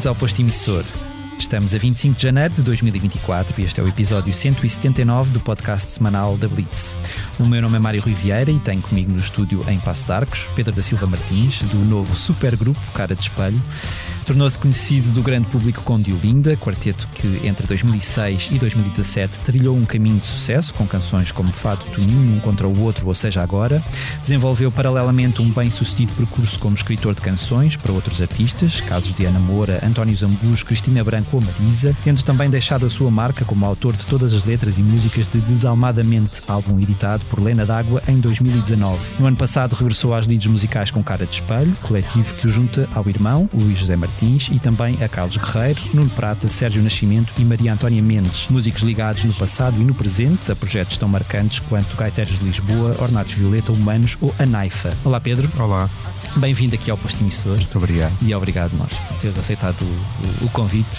Bem-vindos ao Posto Emissor. Estamos a 25 de janeiro de 2024 e este é o episódio 179 do podcast semanal da Blitz. O meu nome é Mário Rui Vieira e tenho comigo no estúdio em Passo de Arcos Pedro da Silva Martins, do novo supergrupo Cara de Espelho. Tornou-se conhecido do grande público com Diolinda, quarteto que entre 2006 e 2017 trilhou um caminho de sucesso com canções como Fado Toninho, Um Contra o Outro ou Seja Agora. Desenvolveu paralelamente um bem-sucedido percurso como escritor de canções para outros artistas, casos de Ana Moura, António Zambujo, Cristina Branco ou Marisa, tendo também deixado a sua marca como autor de todas as letras e músicas de Desalmadamente, álbum editado por Lena D'Água em 2019. No ano passado regressou às lides musicais com Cara de Espelho, coletivo que o junta ao irmão, Luís José Martins, Martins e também a Carlos Guerreiro, Nuno Prata, Sérgio Nascimento e Maria Antónia Mendes, músicos ligados no passado e no presente a projetos tão marcantes quanto Gaiteiros de Lisboa, Ornatos Violeta, Humanos ou A Naifa. Olá Pedro. Olá. Bem-vindo aqui ao Posto Emissor. Muito obrigado. E obrigado nós por teres aceitado o, o, o convite.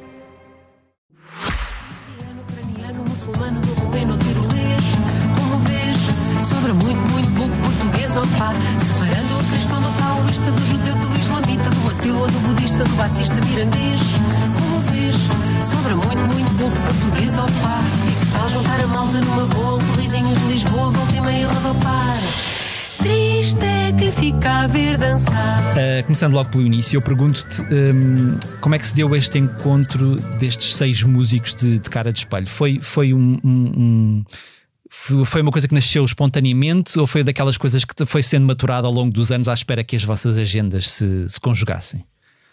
Do batista mirandês Como vês, sobra muito, muito pouco português, opa E que tal juntar a malta numa boa Um de Lisboa, volta e meia rodopar Triste é quem fica a ver dançar Uh, começando logo pelo início, eu pergunto-te um, como é que se deu este encontro destes seis músicos de, de cara de espelho? Foi, foi um, um- um- foi uma coisa que nasceu espontaneamente ou foi daquelas coisas que foi sendo maturada ao longo dos anos à espera que as vossas agendas se, se conjugassem?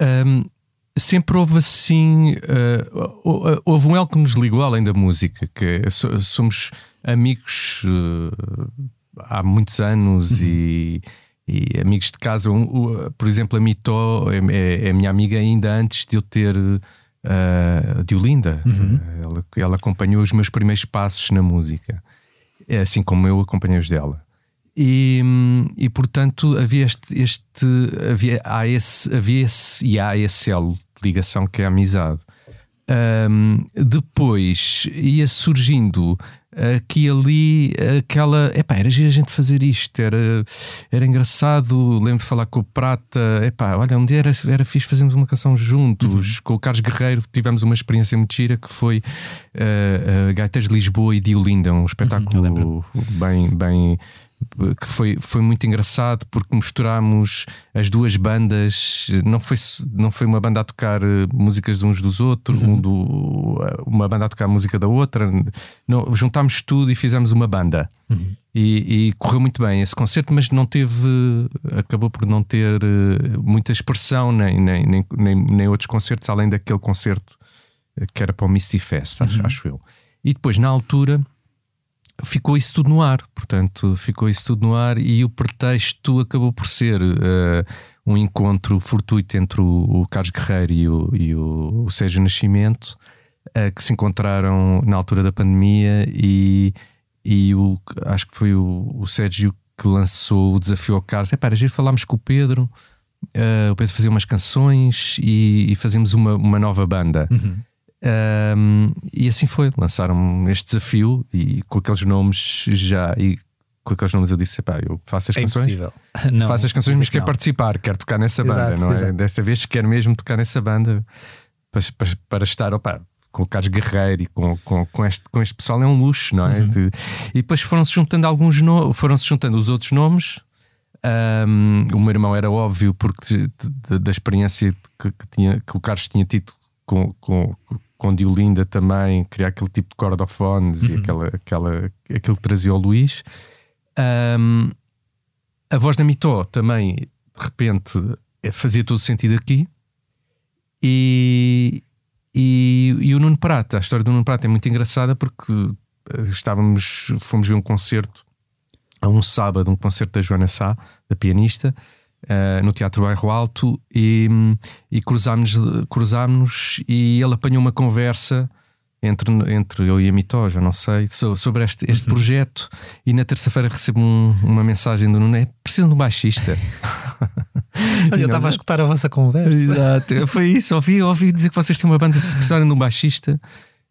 Hum, sempre houve assim. uh, hou- houve um elo que nos ligou além da música, que é, so- somos amigos uh, há muitos anos e, e amigos de casa. Um- o- por exemplo, a Mitó é, é- é minha amiga ainda antes de eu ter. Uh, Diolinda, ela, ela acompanhou os meus primeiros passos na música, é assim como eu acompanhei os dela. E, e portanto havia este, este havia, há esse, havia esse e há esse elo de ligação que é a amizade. Hum, depois ia surgindo aqui e ali aquela. Epá, era giro a gente fazer isto, era, era engraçado. Lembro de falar com o Prata. Epá, olha, um dia era, era fixe fazermos uma canção juntos. Com o Carlos Guerreiro tivemos uma experiência muito gira que foi uh, uh, Gaiteiros de Lisboa e Diolinda, um espetáculo bem, bem que foi, foi muito engraçado porque misturámos as duas bandas. Não foi, não foi uma banda a tocar eh, músicas de uns dos outros, um do, uma banda a tocar música da outra. Não, juntámos tudo e fizemos uma banda. E, e correu muito bem esse concerto, mas não teve, acabou por não ter eh, muita expressão, nem, nem, nem, nem, nem outros concertos, além daquele concerto eh, que era para o Misty Fest, acho, acho eu. E depois, na altura, ficou isso tudo no ar. Portanto, ficou isso tudo no ar e o pretexto acabou por ser eh, um encontro fortuito entre o, o Carlos Guerreiro e o, e o, o Sérgio Nascimento, eh, que se encontraram na altura da pandemia e, e o, acho que foi o, o Sérgio que lançou o desafio ao Carlos. É para giro, falámos com o Pedro. eh, o Pedro fazia umas canções e, e fazemos uma, uma nova banda. Um, e assim foi, lançaram este desafio e com aqueles nomes já e com aqueles nomes eu disse: pá, eu faço as É canções, impossível. Não, faço as canções, mas que quero não. participar, quero tocar nessa banda, Exato, não é? exato. Desta vez quero mesmo tocar nessa banda para, para, para estar opa, com o Carlos Guerreiro e com, com, com, este, com este pessoal é um luxo, não é? Uhum. De- e depois foram-se juntando alguns foram-se juntando os outros nomes. Um, o meu irmão era óbvio porque de- de- da experiência que, que tinha, que o Carlos tinha tido com, com, com Diolinda também, criar aquele tipo de cordofones e aquela, aquela, aquilo que trazia o Luís. Um, a voz da Mitó também, de repente, eh, fazia todo sentido aqui. E, e, e o Nuno Prata, a história do Nuno Prata é muito engraçada porque eh, estávamos, fomos ver um concerto a um sábado, um concerto da Joana Sá, da pianista, eh, no Teatro Bairro Alto, e, e cruzámos, cruzámos e ele apanhou uma conversa entre, entre eu e a Mitó, já não sei, sobre este, este uhum. projeto. E na terça-feira recebo um, uma mensagem do Nuno: é precisam de um baixista. Olha, eu estava a escutar a vossa conversa. Exato, foi isso. Ouvi, ouvi dizer que vocês têm uma banda se precisarem de um baixista.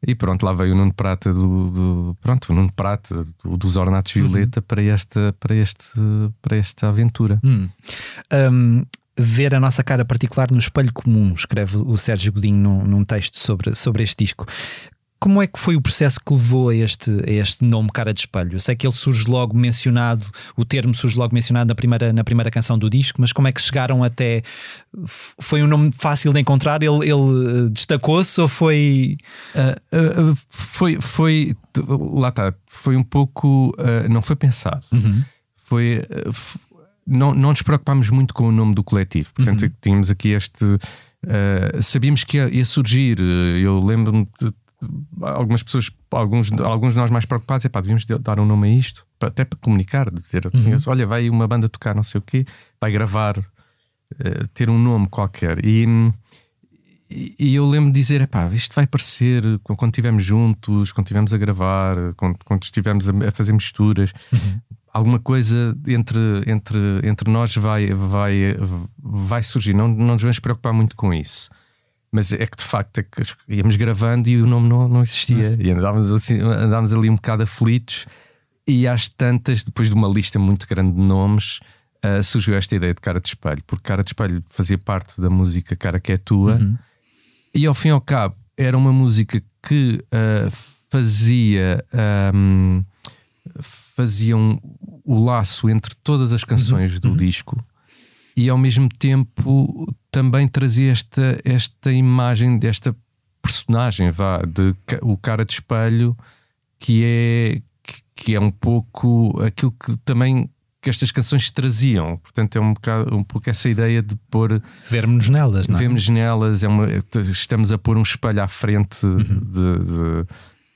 E pronto, lá veio o Nuno Prata do, do pronto, o Nuno Prata do, dos Ornatos uhum. Violeta uhum. para, esta, para, este, para esta aventura. Hum. Um, ver a nossa cara particular no espelho comum, escreve o Sérgio Godinho num, num texto sobre, sobre este disco. Como é que foi o processo que levou a este, a este nome Cara de Espelho? Eu sei que ele surge logo mencionado, o termo surge logo mencionado na primeira, na primeira canção do disco, mas como é que chegaram até. Foi um nome fácil de encontrar? Ele, ele eh, destacou-se ou foi. Uh, uh, foi, foi. Lá está, foi um pouco. Uh, não foi pensado. Uhum. Foi. não, não nos preocupámos muito com o nome do coletivo, portanto, uhum. tínhamos aqui este. sabíamos que ia, ia surgir. Eu lembro-me algumas pessoas, alguns, alguns de nós mais preocupados, é pá, devíamos dar um nome a isto, até para comunicar, dizer, uhum. olha, vai uma banda tocar não sei o quê, vai gravar, uh, ter um nome qualquer. E, e, eu lembro de dizer, é pá, isto vai parecer quando estivermos juntos, quando estivermos a gravar, quando, quando estivermos a, a fazer misturas. Uhum. Alguma coisa entre, entre, entre nós vai, vai, vai surgir. Não, não nos vamos preocupar muito com isso. Mas é que de facto é que íamos gravando e o nome não, não existia. E andávamos, assim, andávamos ali um bocado aflitos. E às tantas, depois de uma lista muito grande de nomes, uh, surgiu esta ideia de Cara de Espelho, porque Cara de Espelho fazia parte da música Cara que é Tua. Uhum. E ao fim e ao cabo, era uma música que uh, fazia. Um, fazia um, o laço entre todas as canções uhum. do uhum. disco e ao mesmo tempo também trazia esta, esta imagem desta personagem, vá, de o cara de espelho, que é, que é um pouco aquilo que também que estas canções traziam. Portanto, é um, bocado, um pouco essa ideia de pôr. Vermos nelas, não é? Vermos nelas, é uma, estamos a pôr um espelho à frente uhum. de, de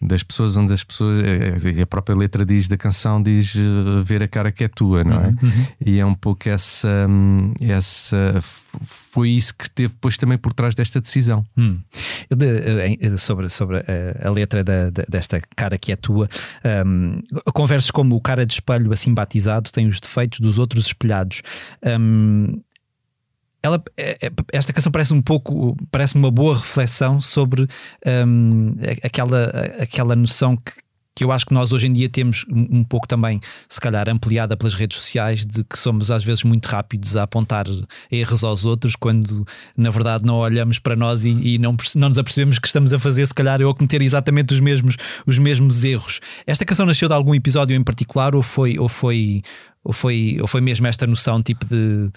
das pessoas onde as pessoas é, é, a própria letra diz da canção diz uh, ver a cara que é tua não é uhum, uhum. e é um pouco essa hum, essa foi isso que teve depois também por trás desta decisão hum. de, eh, sobre sobre a, a letra da, desta cara que é tua um, conversas como o cara de espelho assim batizado tem os defeitos dos outros espelhados um, ela, é, é, esta canção parece um pouco, parece uma boa reflexão sobre um, aquela, aquela noção que, que eu acho que nós hoje em dia temos um pouco também, se calhar ampliada pelas redes sociais, de que somos às vezes muito rápidos a apontar erros aos outros, quando na verdade não olhamos para nós e, e não, não nos apercebemos que estamos a fazer, se calhar, ou a cometer exatamente os mesmos, os mesmos erros. Esta canção nasceu de algum episódio em particular ou foi, ou foi, ou foi, ou foi mesmo esta noção tipo de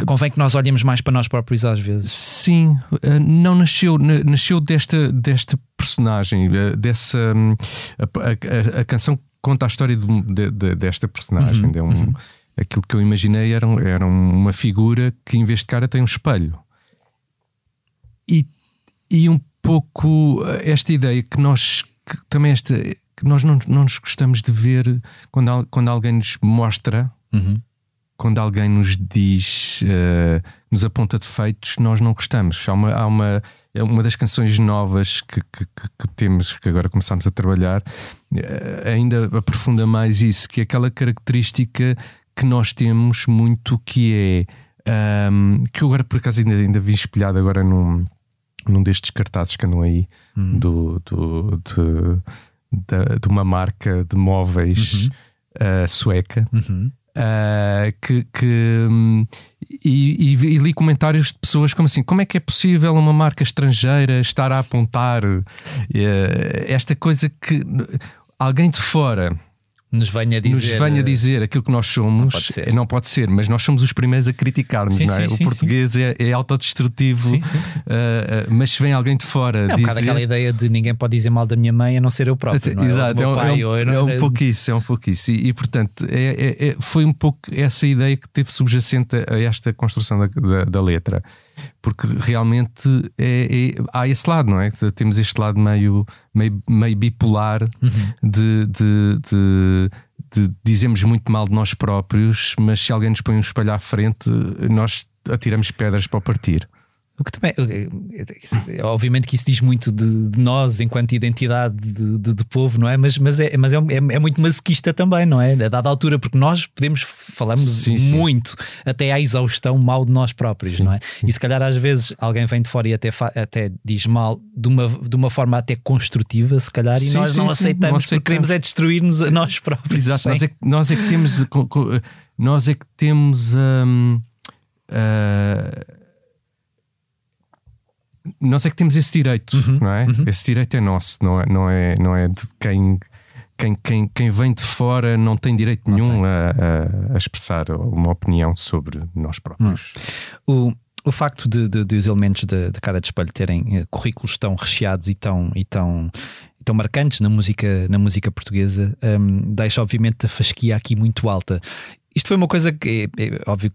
Pá, convém que nós olhemos mais para nós próprios às vezes. Sim, eh, não nasceu, nasceu desta, desta personagem, eh, dessa. Hum, a, a, a canção conta a história de, de, desta personagem. Uhum, de um, uhum. Aquilo que eu imaginei era, era uma figura que, em vez de cara, tem um espelho. E, e um pouco eh, esta ideia que nós que também esta que nós não, não nos gostamos de ver quando, quando alguém nos mostra. Uhum quando alguém nos diz, uh, nos aponta defeitos, nós não gostamos. Há uma, há uma, é uma das canções novas que, que, que, temos, que agora começamos a trabalhar, uh, ainda aprofunda mais isso, que é aquela característica que nós temos muito, que é um, ehm, que eu agora por acaso ainda, ainda vi espelhado agora num, num destes cartazes que andam aí hum. do, do, de, de, de, uma marca de móveis uhum. uh, sueca. Uhum Uh, que, que hum, e, e, e, li comentários de pessoas como assim: como é que é possível uma marca estrangeira estar a apontar uh, esta coisa que alguém de fora nos venha dizer, nos venha dizer aquilo que nós somos, não pode ser, não pode ser mas nós somos os primeiros a criticar-nos. Sim, é? sim, o português é, é, autodestrutivo, uh, uh, mas se vem alguém de fora. É um dizer... aquela ideia de ninguém pode dizer mal da minha mãe a não ser eu próprio. Não é? Exato, é, um, pai, é, um, é um pouco isso, é um pouco isso. E, e portanto, é, é, é, foi um pouco essa ideia que teve subjacente a esta construção da, da, da letra porque realmente é, é, há esse lado, não é? Temos este lado meio, meio, meio bipolar uhum. de, de, de, de, dizemos muito mal de nós próprios, mas se alguém nos põe um espelho à frente, nós atiramos pedras para o partir. O que também, é, obviamente que isso diz muito de, de nós enquanto identidade de, de, de, povo, não é? Mas, mas, é, mas é, é, é, muito masoquista também, não é? A dada altura, porque nós podemos, falamos sim, sim. muito até à exaustão mal de nós próprios, sim, não é? E se calhar às vezes alguém vem de fora e até, até diz mal de uma, de uma forma até construtiva, se calhar, e nós não aceitamos, não aceitamos porque queremos é destruir-nos a nós próprios. Exato, nós é, que, nós é que temos, nós é que temos. Hum, uh, nós é que temos esse direito, uhum, não é? Uhum. Esse direito é nosso, não é, não é, não é de quem, quem, quem, quem vem de fora não tem direito não nenhum tem. A, a, expressar uma opinião sobre nós próprios. Hum. O, o facto de, de, de os elementos da cara de espelho terem uh, currículos tão recheados e tão, e tão, tão marcantes na música, na música portuguesa um, deixa obviamente a fasquia aqui muito alta. Isto foi uma coisa que é, é óbvio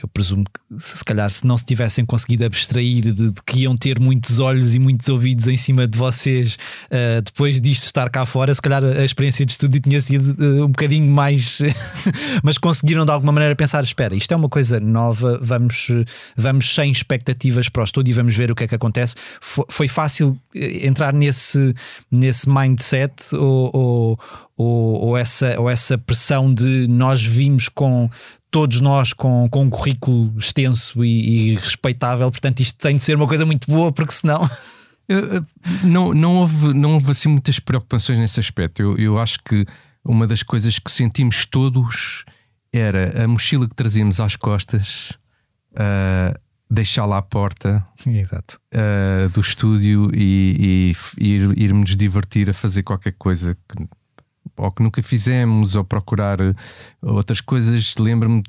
eu presumo que se calhar se não se tivessem conseguido abstrair de, de, que iam ter muitos olhos e muitos ouvidos em cima de vocês uh, depois disto estar cá fora, se calhar a experiência de estúdio tinha sido uh, um bocadinho mais mas conseguiram de alguma maneira pensar, espera, isto é uma coisa nova, vamos, vamos sem expectativas para o estúdio e vamos ver o que é que acontece. Foi, foi fácil eh, entrar nesse, nesse mindset ou, ou ou, ou, essa, ou essa pressão de nós vimos com todos nós com, com um currículo extenso e, e, respeitável, portanto, isto tem de ser uma coisa muito boa, porque senão. Não, não, houve, não houve assim muitas preocupações nesse aspecto. Eu, eu acho que uma das coisas que sentimos todos era a mochila que trazíamos às costas, uh, deixá-la à porta uh, do estúdio e, e ir, irmos divertir a fazer qualquer coisa que ou que nunca fizemos, ou procurar eh, outras coisas. Lembro-me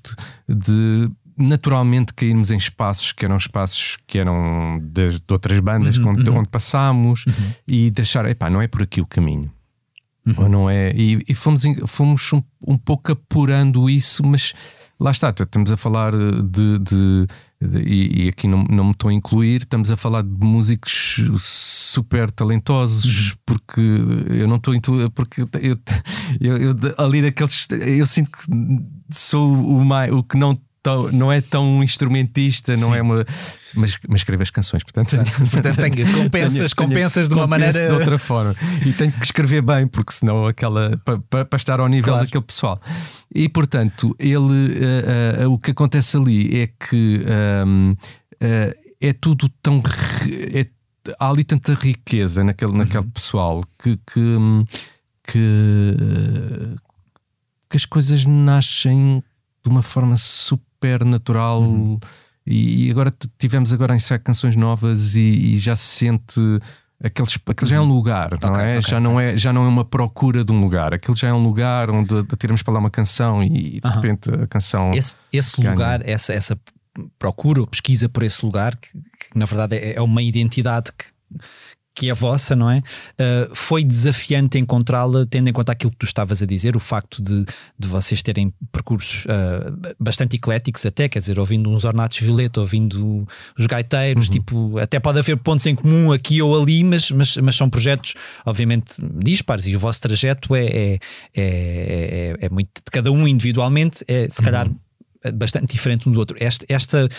de, naturalmente cairmos em espaços que eram espaços que eram de, de outras bandas uhum, onde, uhum. onde, passámos uhum. e deixar, epá, não é por aqui o caminho. Uhum. Ou não é? E, e fomos, fomos um, um, pouco apurando isso, mas lá está, estamos a falar de, de e, e, aqui não, não me estou a incluir, estamos a falar de músicos super talentosos, porque eu não estou a incluir, porque eu, eu, eu, ali daqueles, eu sinto que sou o, mais, o que não tão, não é tão instrumentista, não é uma. Mas, mas escreve as canções, portanto, portanto tenho, compensas, tenho, compensas tenho, de uma maneira. de outra forma. E tenho que escrever bem, porque senão aquela. para, para estar ao nível claro. daquele pessoal. E portanto, ele. Uh, uh, o que acontece ali é que. Um, uh, é tudo tão. É, há ali tanta riqueza naquele, naquele uhum. pessoal que, que, que, que as coisas nascem de uma forma super super natural. Uhum. E, agora tivemos agora a ensaiar canções novas e, e, já se sente aqueles, aquele já é um uhum. lugar, não okay, é? Okay, já, não é já não é uma procura de um lugar, aquele já é um lugar onde tiramos para lá uma canção e de repente a canção. Esse, esse lugar, essa, essa procura ou pesquisa por esse lugar, que, que na verdade é, é uma identidade que que é vossa, não é? Uh, foi desafiante encontrá-la, tendo em conta aquilo que tu estavas a dizer, o facto de, de vocês terem percursos uh, bastante ecléticos, até, quer dizer, ouvindo uns Ornatos Violeta, ouvindo os gaiteiros, uhum. tipo, até pode haver pontos em comum aqui ou ali, mas, mas, mas são projetos, obviamente, dispares, e o vosso trajeto é, é, é, é, é muito de cada um individualmente, é se calhar. Uhum bastante diferente um do outro. Esta, esta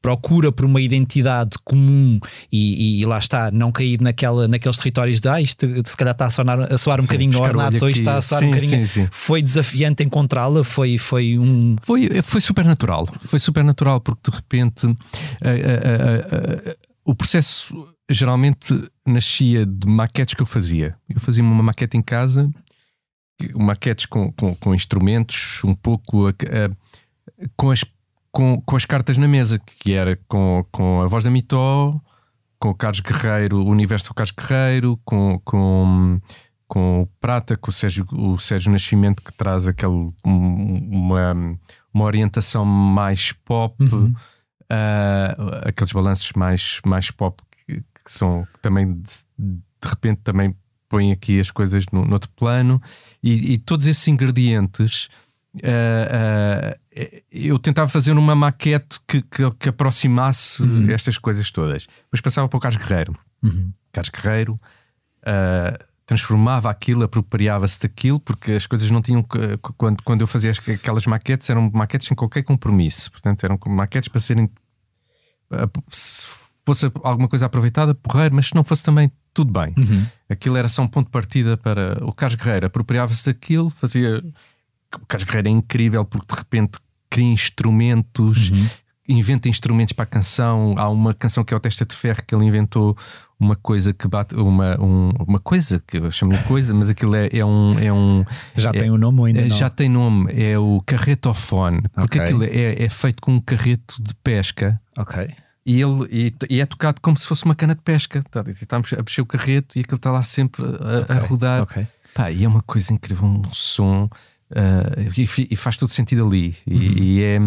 procura por uma identidade comum e, e, lá está, não cair naquela, naqueles territórios de ah, isto se calhar está a, sonar, a soar um sim, bocadinho ornato ou isto está a soar sim, um bocadinho. Sim, foi desafiante encontrá-la, foi, foi um. Foi, foi super natural, foi super natural porque de repente uh, uh, uh, o processo geralmente nascia de maquetes que eu fazia. Eu fazia uma maquete em casa, maquetes com, com, com instrumentos, um pouco com as com, com as cartas na mesa, que era com, com a voz da Mitó, com o Carlos Guerreiro, o universo do Carlos Guerreiro, com, com, com o Prata, com o Sérgio, o Sérgio Nascimento, que traz aquele, uma, uma orientação mais pop, uhum. uh, aqueles balanços mais, mais pop que, que são também de, de repente também põem aqui as coisas no, no outro plano e, e todos esses ingredientes Uh, uh, eu tentava fazer uma maquete que, que, que aproximasse uhum. estas coisas todas. Depois passava para o Carlos Guerreiro. Uhum. Carlos Guerreiro uh, transformava aquilo, apropriava-se daquilo, porque as coisas não tinham. Quando, quando eu fazia aquelas maquetes, eram maquetes sem qualquer compromisso. Portanto, eram maquetes para serem fosse alguma coisa aproveitada, porreiro, mas se não fosse também, tudo bem. Uhum. Aquilo era só um ponto de partida para o Carlos Guerreiro, apropriava-se daquilo, fazia. O Carlos Guerreiro é incrível porque de repente cria instrumentos, Uhum. inventa instrumentos para a canção. Há uma canção que é o Testa de Ferro que ele inventou uma coisa que bate, uma, um- uma coisa que eu chamo de coisa, mas aquilo é, é um. É um Já é- tem o nome ou ainda é, não? Já tem nome, é o carretofone, porque Ok. aquilo é, é feito com um carreto de pesca Ok. e, ele, e, e é tocado como se fosse uma cana de pesca. Tá, Estamos a mexer o carreto e aquilo está lá sempre a, a Ok, rodar. ok. Pá, e é uma coisa incrível, um som. Ah, e, e faz todo sentido ali. E, Uhum. e é,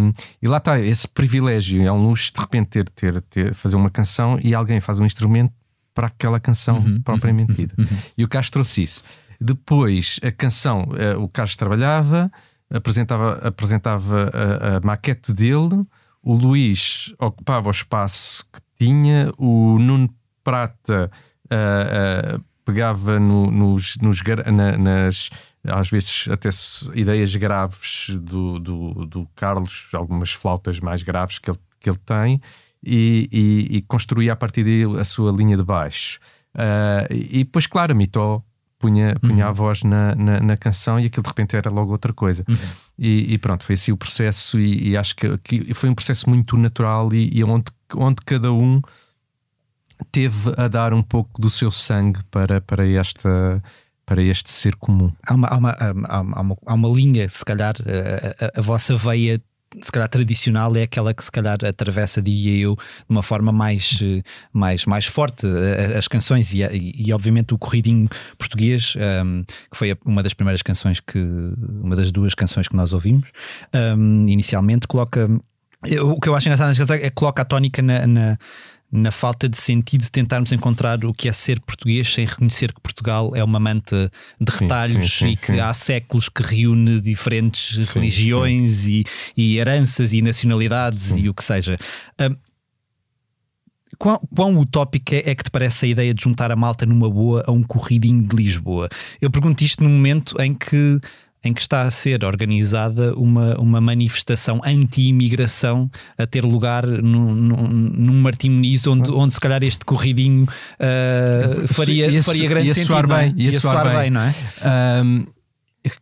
e lá está, esse privilégio. É um luxo de repente ter, ter, ter- fazer uma canção e alguém faz um instrumento para aquela canção Uhum, propriamente dita. E o Carlos trouxe isso. Depois, a canção, eh, o Carlos trabalhava, apresentava, apresentava a, a maquete dele, o Luís ocupava o espaço que tinha, o Nuno Prata ah, pegava no- nos, nos na- nas, às vezes até ideias graves do, do, do Carlos, algumas flautas mais graves que ele, que ele tem, e, e, e construía a partir daí a sua linha de baixo. Ah, e depois, claro, a Mitó punha, punha a voz na, na, na canção e aquilo de repente era logo outra coisa. E, e pronto, foi assim o processo, e, e acho que, que foi um processo muito natural e, e onde, onde cada um teve a dar um pouco do seu sangue para, para, esta, para este ser comum. Há uma, há, uma, há, uma, há uma- linha, se calhar, a, a- a vossa veia. Se calhar tradicional é aquela que se calhar atravessa diria eu de uma forma mais, eh, mais, mais forte eh, as canções e, e, obviamente o corridinho português ehm, que foi uma das primeiras canções que uma das duas canções que nós ouvimos ehm, inicialmente coloca o que eu acho engraçado é que coloca a tónica na, na, na falta de sentido de tentarmos encontrar o que é ser português sem reconhecer que Portugal é uma manta de Sim, retalhos sim, sim, e que sim. há séculos que reúne diferentes Sim, religiões E, e heranças e nacionalidades e o que seja. Hum, Quão, quão utópica é que te parece a ideia de juntar a malta numa boa a um corridinho de Lisboa? Eu pergunto isto no momento em que, em que está a ser organizada uma, uma manifestação anti-imigração a ter lugar num, num, num onde, onde se calhar este corridinho ah, faria, Ia- faria grande ia sentido. soar é? bem, ia soar bem. não é? Ahm,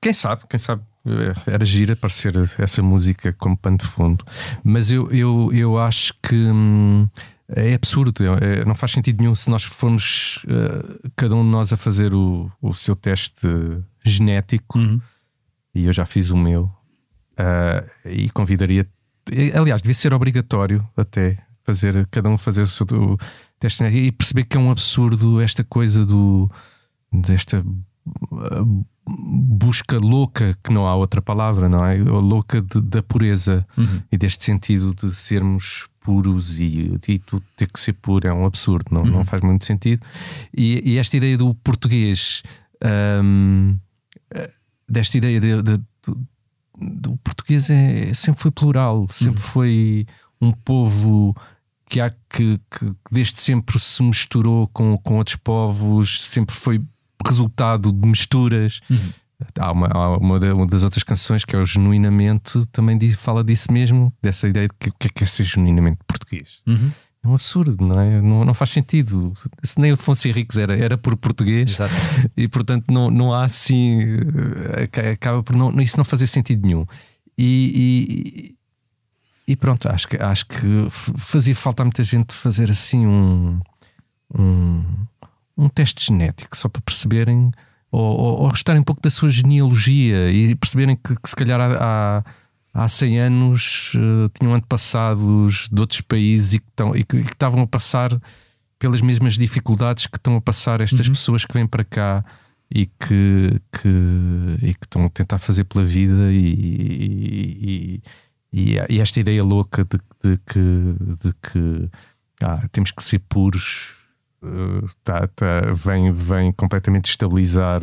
quem sabe, quem sabe eh, era gira aparecer essa música como pano de fundo, mas eu, eu, eu acho que hum, é absurdo, é- é- não faz sentido nenhum se nós formos eh, cada um de nós a fazer o, o seu teste genético, Uhum. E eu já fiz o meu, ah, e convidaria, aliás, devia ser obrigatório até fazer, cada um fazer o seu o teste e perceber que é um absurdo esta coisa do desta ah, busca louca, que não há outra palavra, não é? Ou Louca de- da pureza Uhum. e deste sentido de sermos puros e, e tudo ter que ser puro é um absurdo, não, Uhum. não faz muito sentido. E, e esta ideia do português, hum, eh, desta ideia de, de- do, do português é, sempre foi plural, sempre foi um povo que há que, que desde sempre se misturou com, com outros povos, sempre foi resultado de misturas. Há, uma, há uma, da- uma das outras canções que é o Genuinamente, também diz- fala disso mesmo, dessa ideia de que o que é, que é ser genuinamente português. Uhum. É um absurdo, não é? Não, não faz sentido. Se nem Afonso Henriques era, era por português Exato. e portanto não, não há assim. eh, aca- Acaba por não, isso não fazer sentido nenhum. E, e, e pronto, acho que, acho que fazia falta a muita gente fazer assim um, um, um teste genético só para perceberem ou, ou, ou restarem um pouco da sua genealogia e perceberem que, que se calhar há, há, há 100 anos eh, tinham antepassados de outros países e que, estão, e que, e que estavam a passar pelas mesmas dificuldades que estão a passar estas pessoas que vêm para cá e que, que, e que estão a tentar fazer pela vida e, e, e, esta ideia louca de, de que, de que ah, temos que ser puros eh, tá, tá, vem, vem completamente destabilizar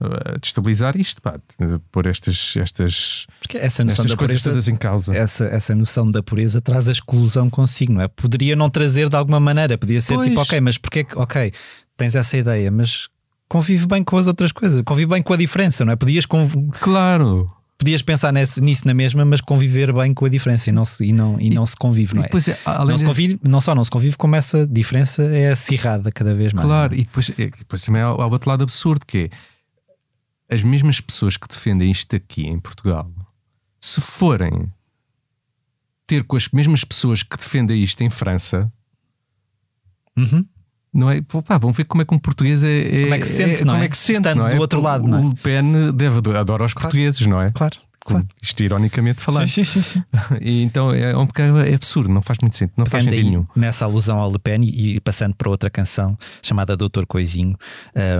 eh, destabilizar isto, pá, de pôr estas, estas, Porque essa noção estas da coisas pureza, todas em causa. essa, essa noção da pureza traz a exclusão consigo, não é? Poderia não trazer de alguma maneira, podia ser Pois. tipo, ok, mas porque é que, ok, tens essa ideia, mas convive bem com as outras coisas, convive bem com a diferença, não é? Podias conv... Claro, podias pensar nesse, nisso na mesma, mas conviver bem com a diferença e não se, e não, e não se convive, não é? Depois, é, além não, se convive, não só não se convive, como essa diferença é acirrada cada vez mais. Claro, e depois, e depois também há, há o outro lado absurdo que é as mesmas pessoas que defendem isto aqui em Portugal, se forem ter com as mesmas pessoas que defendem isto em França, Uhum. não é? Pô, pá, vão ver como é que um português é. Como é que se sente, não como é? é que se sente, Estando não é? do outro O- lado, o, não é? Le Pen deve ado- adora os portugueses, não é? Claro, claro. Isto ironicamente falando. Sim, sim, sim. E então é um bocado é absurdo, não faz muito sentido, não faz sentido nenhum. nessa alusão ao Le Pen e e passando para outra canção chamada Doutor Coisinho,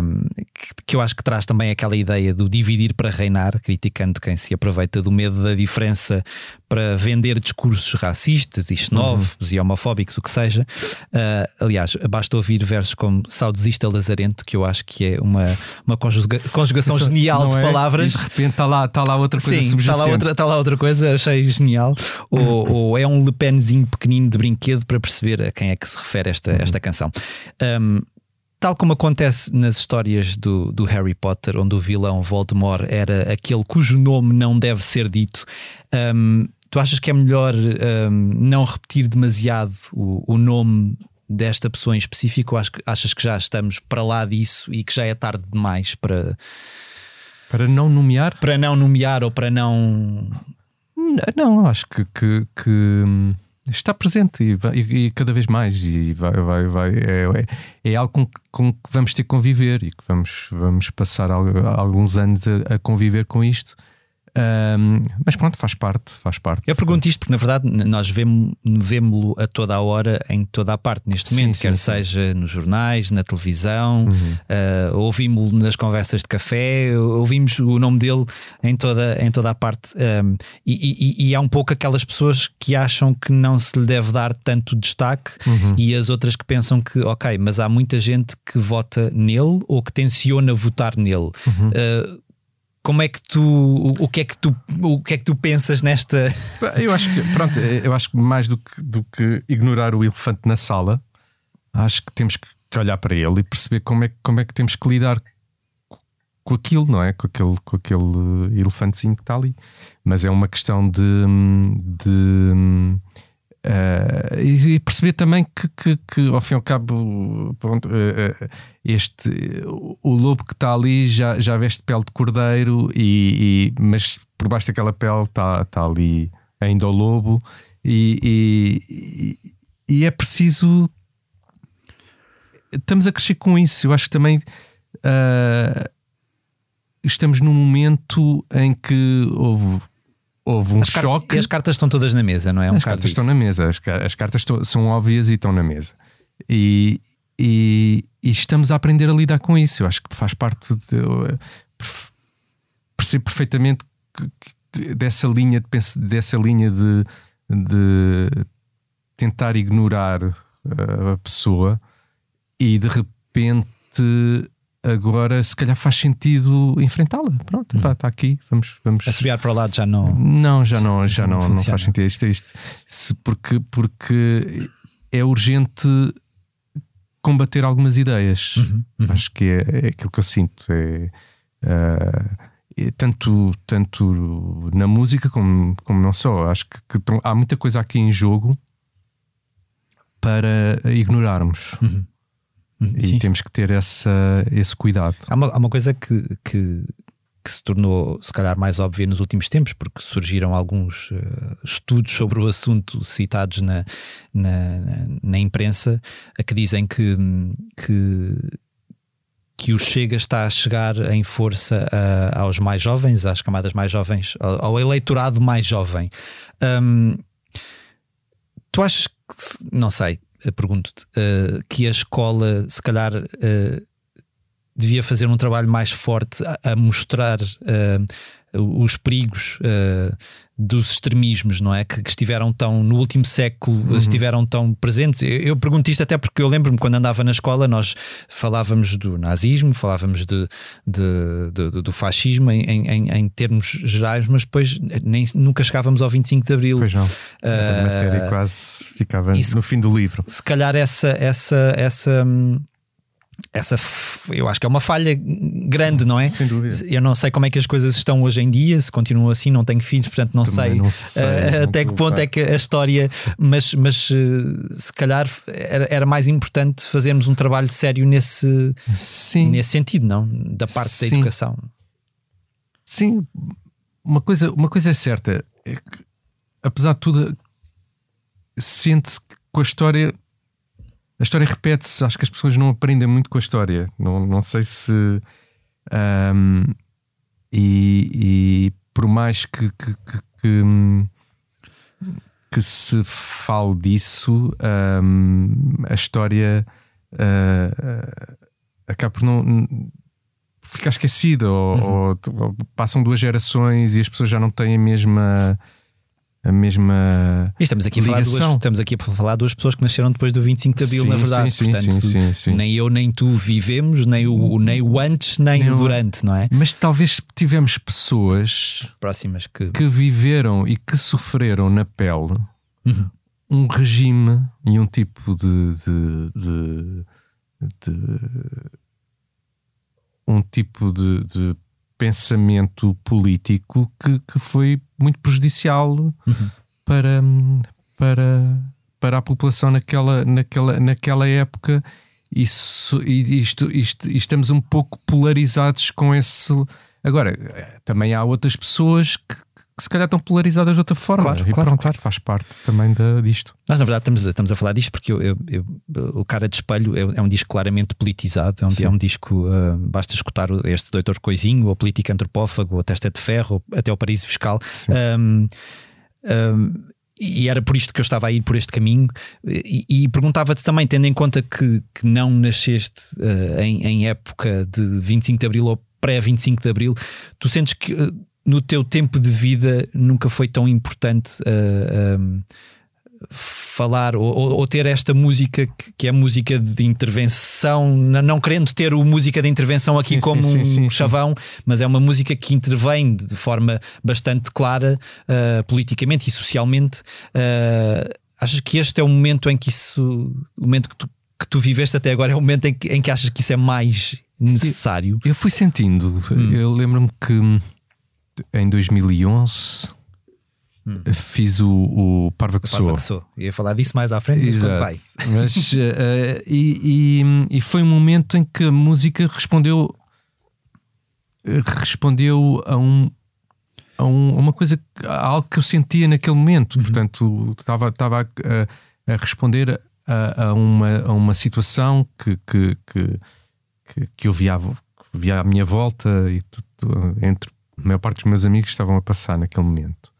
um, que, que eu acho que traz também aquela ideia do dividir para reinar, criticando quem se aproveita do medo da diferença para vender discursos racistas e xenófobos e homofóbicos, o que seja. Uh, aliás, basta ouvir versos como Saudosista Lazarento, que eu acho que é uma, uma conjuga- conjugação genial Não de é? palavras. De repente está lá, está lá outra coisa Sim, está lá, subjacente. outra, está lá outra coisa, achei genial. Ou, ou é um Le Penzinho pequenino de brinquedo para perceber a quem é que se refere esta, esta canção. Um, tal como acontece nas histórias do, do Harry Potter, onde o vilão Voldemort era aquele cujo nome não deve ser dito. um, tu achas que é melhor um, não repetir demasiado o, o nome desta pessoa em específico? Ou achas que já estamos para lá disso e que já é tarde demais para, Para não nomear? para não nomear ou para não. Não, acho que, que- que, hum, está presente e, vai- e- e cada vez mais e vai, vai, vai é, é- é algo com, que- com que vamos ter que conviver e que vamos, vamos passar al- alguns anos a, a conviver com isto. Hum, mas pronto, faz parte, faz parte. Eu pergunto isto porque, na verdade, nós vemo- vemo-lo a toda a hora, em toda a parte, neste momento, sim, quer sim. seja nos jornais, na televisão, Uhum. uh, ouvimos-lo nas conversas de café, ouvimos o nome dele em toda, em toda a parte. Um, e, e- e há um pouco aquelas pessoas que acham que não se lhe deve dar tanto destaque Uhum. e as outras que pensam que, ok, mas há muita gente que vota nele ou que tenciona votar nele. Uhum. Uh, como é que tu o, o que é que tu o que é que tu pensas nesta Eu acho que, pronto, eu acho que mais do que, do que ignorar o elefante na sala, acho que temos que olhar para ele e perceber como é, como é que temos que lidar com aquilo, não é? Com aquele, com aquele elefantezinho que está ali. Mas é uma questão de. de eh, e e perceber também que, que, que, ao fim e ao cabo, pronto, eh, este, o lobo que está ali já, já veste pele de cordeiro, e, e- mas por baixo daquela pele está, está ali ainda o lobo, e, e, é preciso. Estamos a crescer com isso. Eu acho que também ah, estamos num momento em que houve, houve um As car- choque. E as cartas estão todas na mesa, não é? Um as cartas estão disso. na mesa, as, as cartas estão- são óbvias e estão na mesa. E, e- e estamos a aprender a lidar com isso. Eu acho que faz parte de. eh, percebo perfeitamente que- que- dessa linha de dessa linha de, de tentar ignorar eh, a pessoa e de repente agora se calhar faz sentido enfrentá-la. Pronto, está aqui, vamos, vamos A subir para o lado já não. não, já não, já não não, não, faz sentido. Isto, isto, se- porque, porque é urgente combater algumas ideias. Uhum, Acho que é, é aquilo que eu sinto. É, ah, é tanto, tanto na música como, como não só. Acho que, que há muita coisa aqui em jogo para ignorarmos. Uhum, E sim. temos que ter essa, esse cuidado. Há, uma, há uma coisa que, que, que se tornou, se calhar, mais óbvia nos últimos tempos, porque surgiram alguns eh, estudos sobre o assunto citados na, na, na- imprensa, a que dizem que, que, que o Chega está a chegar em força aos mais jovens, às camadas mais jovens, ao, ao eleitorado mais jovem. Hum, tu achas que, não sei, pergunto-te, eh, que a escola, se calhar, eh, devia fazer um trabalho mais forte a, a mostrar eh, os perigos eh, dos extremismos, não é? Que, que estiveram tão, no último século, estiveram tão presentes. Eu, eu pergunto isto até porque eu lembro-me quando andava na escola, nós falávamos do nazismo, falávamos de, de- de- do- fascismo em, em- em- termos gerais, mas depois nem, nunca chegávamos ao 25 de Abril. Pois não. Ah, a matéria quase ficava isso- no fim do livro. se calhar essa essa essa hum, essa eu acho que é uma falha grande, não é? Sem dúvida. Eu não sei como é que as coisas estão hoje em dia, se continuam assim, não tenho filhos, portanto não Também sei, não sei, uh, não até que ponto é que a história, mas, mas uh, se calhar era, era mais importante fazermos um trabalho sério nesse, Sim. nesse sentido, não? Da parte da Sim. educação. Sim, uma coisa, uma coisa é certa, é que, apesar de tudo, sente-se que com a história a história repete-se. Acho que as pessoas não aprendem muito com a história. Não, não sei se. ahm, e, e por mais que, que, que, que, que se fale disso, ahm, a história ah, acaba por não ficar esquecida ou, ou- ou passam duas gerações e as pessoas já não têm a mesma a mesma E estamos aqui, a falar duas, Ligação. estamos aqui a falar de duas pessoas que nasceram depois do 25 de Abril, Sim, na verdade. sim, Portanto, sim, sim, nem eu nem tu vivemos, nem o, nem o antes, nem, Nem o durante, não é? mas talvez tivemos pessoas Próximas que. que viveram e que sofreram na pele Uhum. um regime e um tipo de, de- de- de- um tipo de pensamento político que, que foi muito prejudicial Uhum. para, para, para a população naquela, naquela, naquela época Isso, e, isto, isto- estamos um pouco polarizados com esse. Agora, eh, também há outras pessoas que, que se calhar estão polarizadas de outra forma. Claro, e claro, pronto, claro. faz parte também da, disto. Nós, na verdade, estamos, estamos a falar disto porque eu- eu- eu- o Cara de Espelho é, é um disco claramente politizado. É um, é um disco, ah, basta escutar este Doutor Coisinho, ou Política Antropófago, ou Testa de Ferro, ou até o Paraíso Fiscal. Um, um, e era por isto que eu estava a ir por este caminho. E, e perguntava-te também, tendo em conta que, que não nasceste ah, em, em época de 25 de Abril ou pré-25 de Abril, tu sentes que ah, no teu tempo de vida nunca foi tão importante ah, um, falar ou, ou- ter esta música que, que é música de intervenção, não querendo ter o música de intervenção aqui Sim, como sim, sim, um chavão, mas é uma música que intervém de forma bastante clara ah, politicamente e socialmente. Ah, achas que este é o momento em que isso, o momento que tu, que tu viveste até agora, é o momento em que, em que achas que isso é mais necessário? Eu fui sentindo. Hum. Eu lembro-me que em 2011 fiz o, o Parva que Sou. que sou. Ia falar disso mais à frente, mas Exato. vai. Mas, eh, e, e- e foi um momento em que a música respondeu eh, respondeu a um a, um- uma coisa a algo que eu sentia naquele momento portanto estava estava a, a responder a, a uma a uma situação que que, que, que, eu via, via à minha volta e tu- tu- entre a maior parte dos meus amigos estavam a passar naquele momento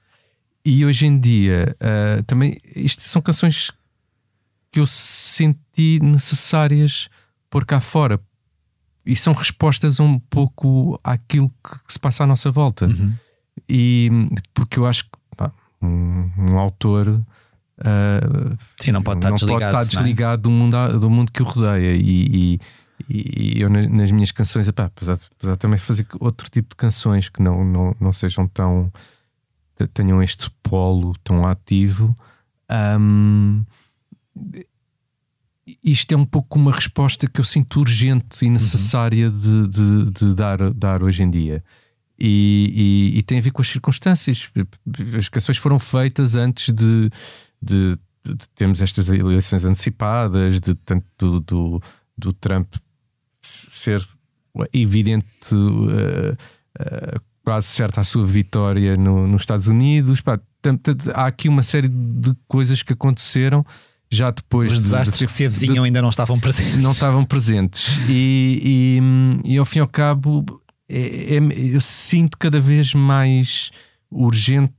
e hoje em dia ah, também isto são canções que eu senti necessárias pôr cá fora e são respostas um pouco àquilo que, se passa à nossa volta Uhum. e porque eu acho que pá, um, um autor ah, Sim, não pode estar não desligado. pode estar não é? desligado do, mundo, do mundo que o rodeia e, e- e eu na- nas minhas canções epá, apesar, apesar também fazer outro tipo de canções que não, não, não sejam tão te- tenham este polo tão ativo hum, isto é um pouco uma resposta que eu sinto urgente e necessária de, de- de dar, dar hoje em dia. E, e- e tem a ver com as circunstâncias. As canções foram feitas antes de, de- de- de termos estas eleições antecipadas, de tanto do, do, do Trump ser evidente, uh, uh, quase certa a sua vitória no- nos Estados Unidos. Pá, há aqui uma série de coisas que aconteceram já depois Os de- de desastres ter- que se avizinham ainda não estavam presentes. não estavam presentes. E, e, e ao fim e ao cabo, é- é- eu sinto cada vez mais urgente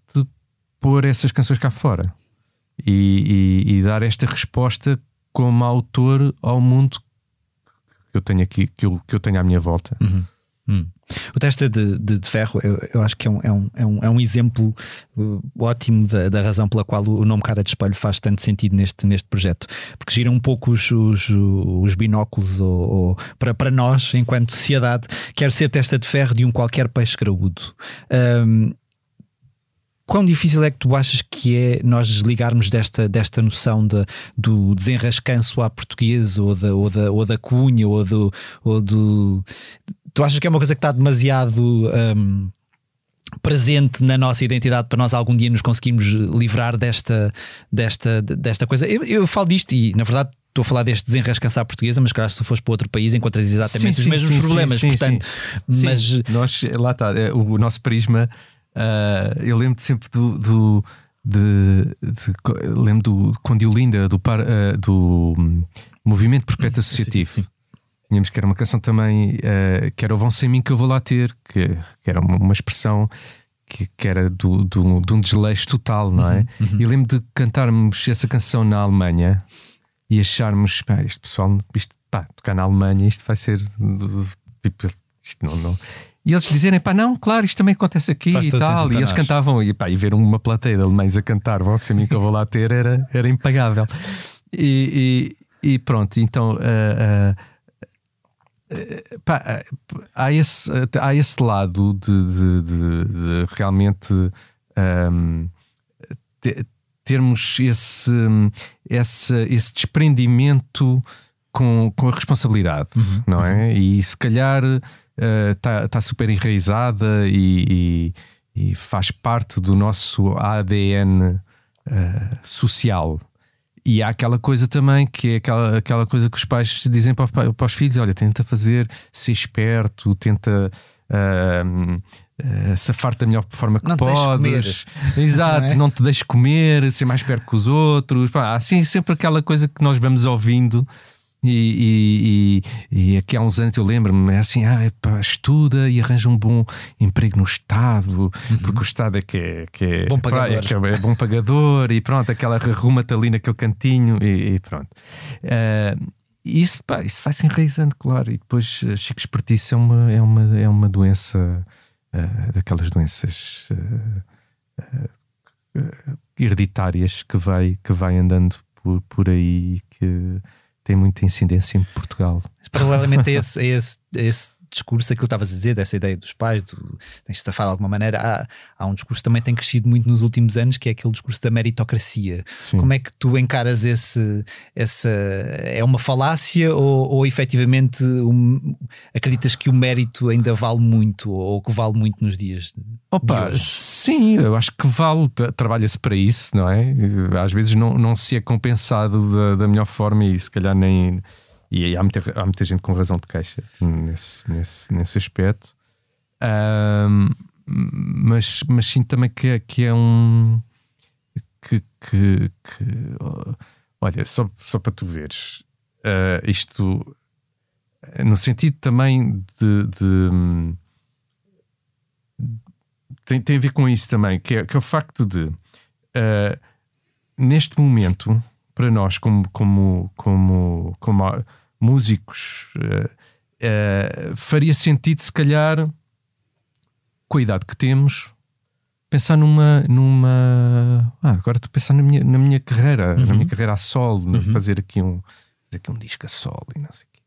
pôr essas canções cá fora e, e- e dar esta resposta como autor ao mundo que eu tenho aqui, que eu, que eu tenho à minha volta. Hum. O teste de, de- de ferro, eu, eu acho que é um, é um, é um, é um exemplo uh, ótimo da, da razão pela qual o nome Cara de Espelho faz tanto sentido neste, neste projeto, porque gira um pouco os, os, os binóculos ou, ou- para, para nós, enquanto sociedade, quer ser testa de ferro de um qualquer peixe graúdo. Um, quão difícil é que tu achas que é nós desligarmos desta, desta noção de, do desenrascanço à portuguesa ou da, ou da, ou da cunha ou do, ou do. Tu achas que é uma coisa que está demasiado. Um, presente na nossa identidade para nós algum dia nos conseguirmos livrar desta, desta, desta coisa. Eu, eu falo disto e, na verdade, estou a falar deste desenrascançar portuguesa, mas claro, se tu fores para outro país encontras exatamente sim, os sim, mesmos sim, problemas. portanto, mas nós lá está, é, o nosso prisma. Uh, eu lembro sempre do, do de, de, lembro do quando Olinda do, par, uh, do movimento perpétuo associativo. Tínhamos que era uma canção também uh, que era o Vão Sem Mim que eu vou lá ter, que, que era uma, uma expressão que, que, era do, do, de um desleixo total, não é? Uhum, uhum. E lembro de cantarmos essa canção na Alemanha e acharmos, pá, este pessoal, isto, pá, tocar na Alemanha, isto vai ser tipo, isto não, não. E eles dizerem, pá, não, claro, isto também acontece aqui Faz e tal. E eles cantavam, e, pá, e ver uma plateia de alemães a cantar, vão ser mim que eu vou lá ter, era, era impagável. E, e, e pronto, então. Uh, uh, Pá, há, esse, há esse lado de, de, de, de realmente um, termos esse, esse, esse desprendimento com, com a responsabilidade, uhum, não é? Uhum. E se calhar está uh, tá super enraizada e, e, e, faz parte do nosso ADN uh, social. E há aquela coisa também que é aquela, aquela coisa que os pais dizem para, para os filhos: olha, tenta fazer, ser esperto, tenta. Uh, uh, safar-te da melhor forma que não podes. Exato, não, é? não, te deixes comer, ser mais perto que os outros. Pá, assim, sempre aquela coisa que nós vamos ouvindo. E, e, e, aqui há uns anos eu lembro-me, é assim, ah, estuda e arranja um bom emprego no Estado, uhum. porque o Estado é que é, que é, bom pagador. Pá, é, é, bom pagador e pronto, aquela arruma-te ali naquele cantinho e, e pronto. Uh, isso, pá, isso vai se enraizando, claro, e depois a chico espertice é uma, é uma, é uma doença uh, daquelas doenças uh, hereditárias que vai, que vai andando por, por aí que tem muita incidência em Portugal. Paralelamente a esse, a esse, a esse discurso, aquilo que estavas a dizer, dessa ideia dos pais, tu tens de safar de alguma maneira. Há, há, um discurso que também tem crescido muito nos últimos anos, que é aquele discurso da meritocracia. Sim. Como é que tu encaras esse, essa. É uma falácia ou, ou efetivamente um, acreditas que o mérito ainda vale muito ou que vale muito nos dias? Opa, sim, eu acho que vale, trabalha-se para isso, não é? Às vezes não, não se é compensado da, da melhor forma e se calhar nem e há muita, há muita gente com razão de queixa nesse, nesse, nesse aspecto. Um, mas, mas sinto também que, é, que é um. Que, que, que olha, só, só para tu veres, uh, isto no sentido também de. de tem, tem a ver com isso também, que é, que é o facto de uh, neste momento, para nós, como, como, como, como músicos, uh, uh, faria sentido, se calhar, com a idade que temos, pensar numa. numa ah, agora estou a pensar na minha, na minha carreira, uhum. na minha carreira a solo, uhum. fazer, aqui um, fazer aqui um disco a solo e não sei o quê.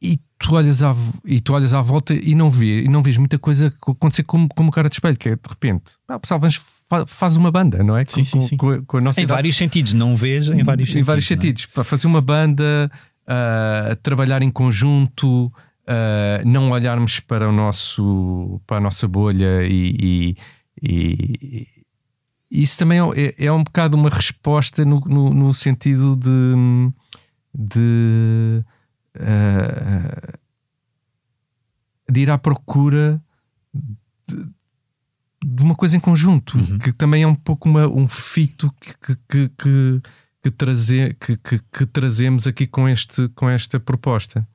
E tu, olhas à, e tu olhas à volta e não, vê, e não vês muita coisa acontecer como, como cara de espelho, que é de repente, ah, pessoal vamos faz uma banda, não é? Sim, com, sim, sim. Com, com, a nossa em idade. vários sentidos, não vês em vários em sentidos. vários é? sentidos. Para fazer uma banda, uh, trabalhar em conjunto, uh, não olharmos para o nosso para a nossa bolha e, e, e isso também é, é, um bocado uma resposta no, no, no sentido de, de, uh, de ir à procura de, de uma coisa em conjunto, uhum. que também é um pouco uma, um fito que, que, que, que, trazer, que, que, que, trazemos aqui com, este, com esta proposta.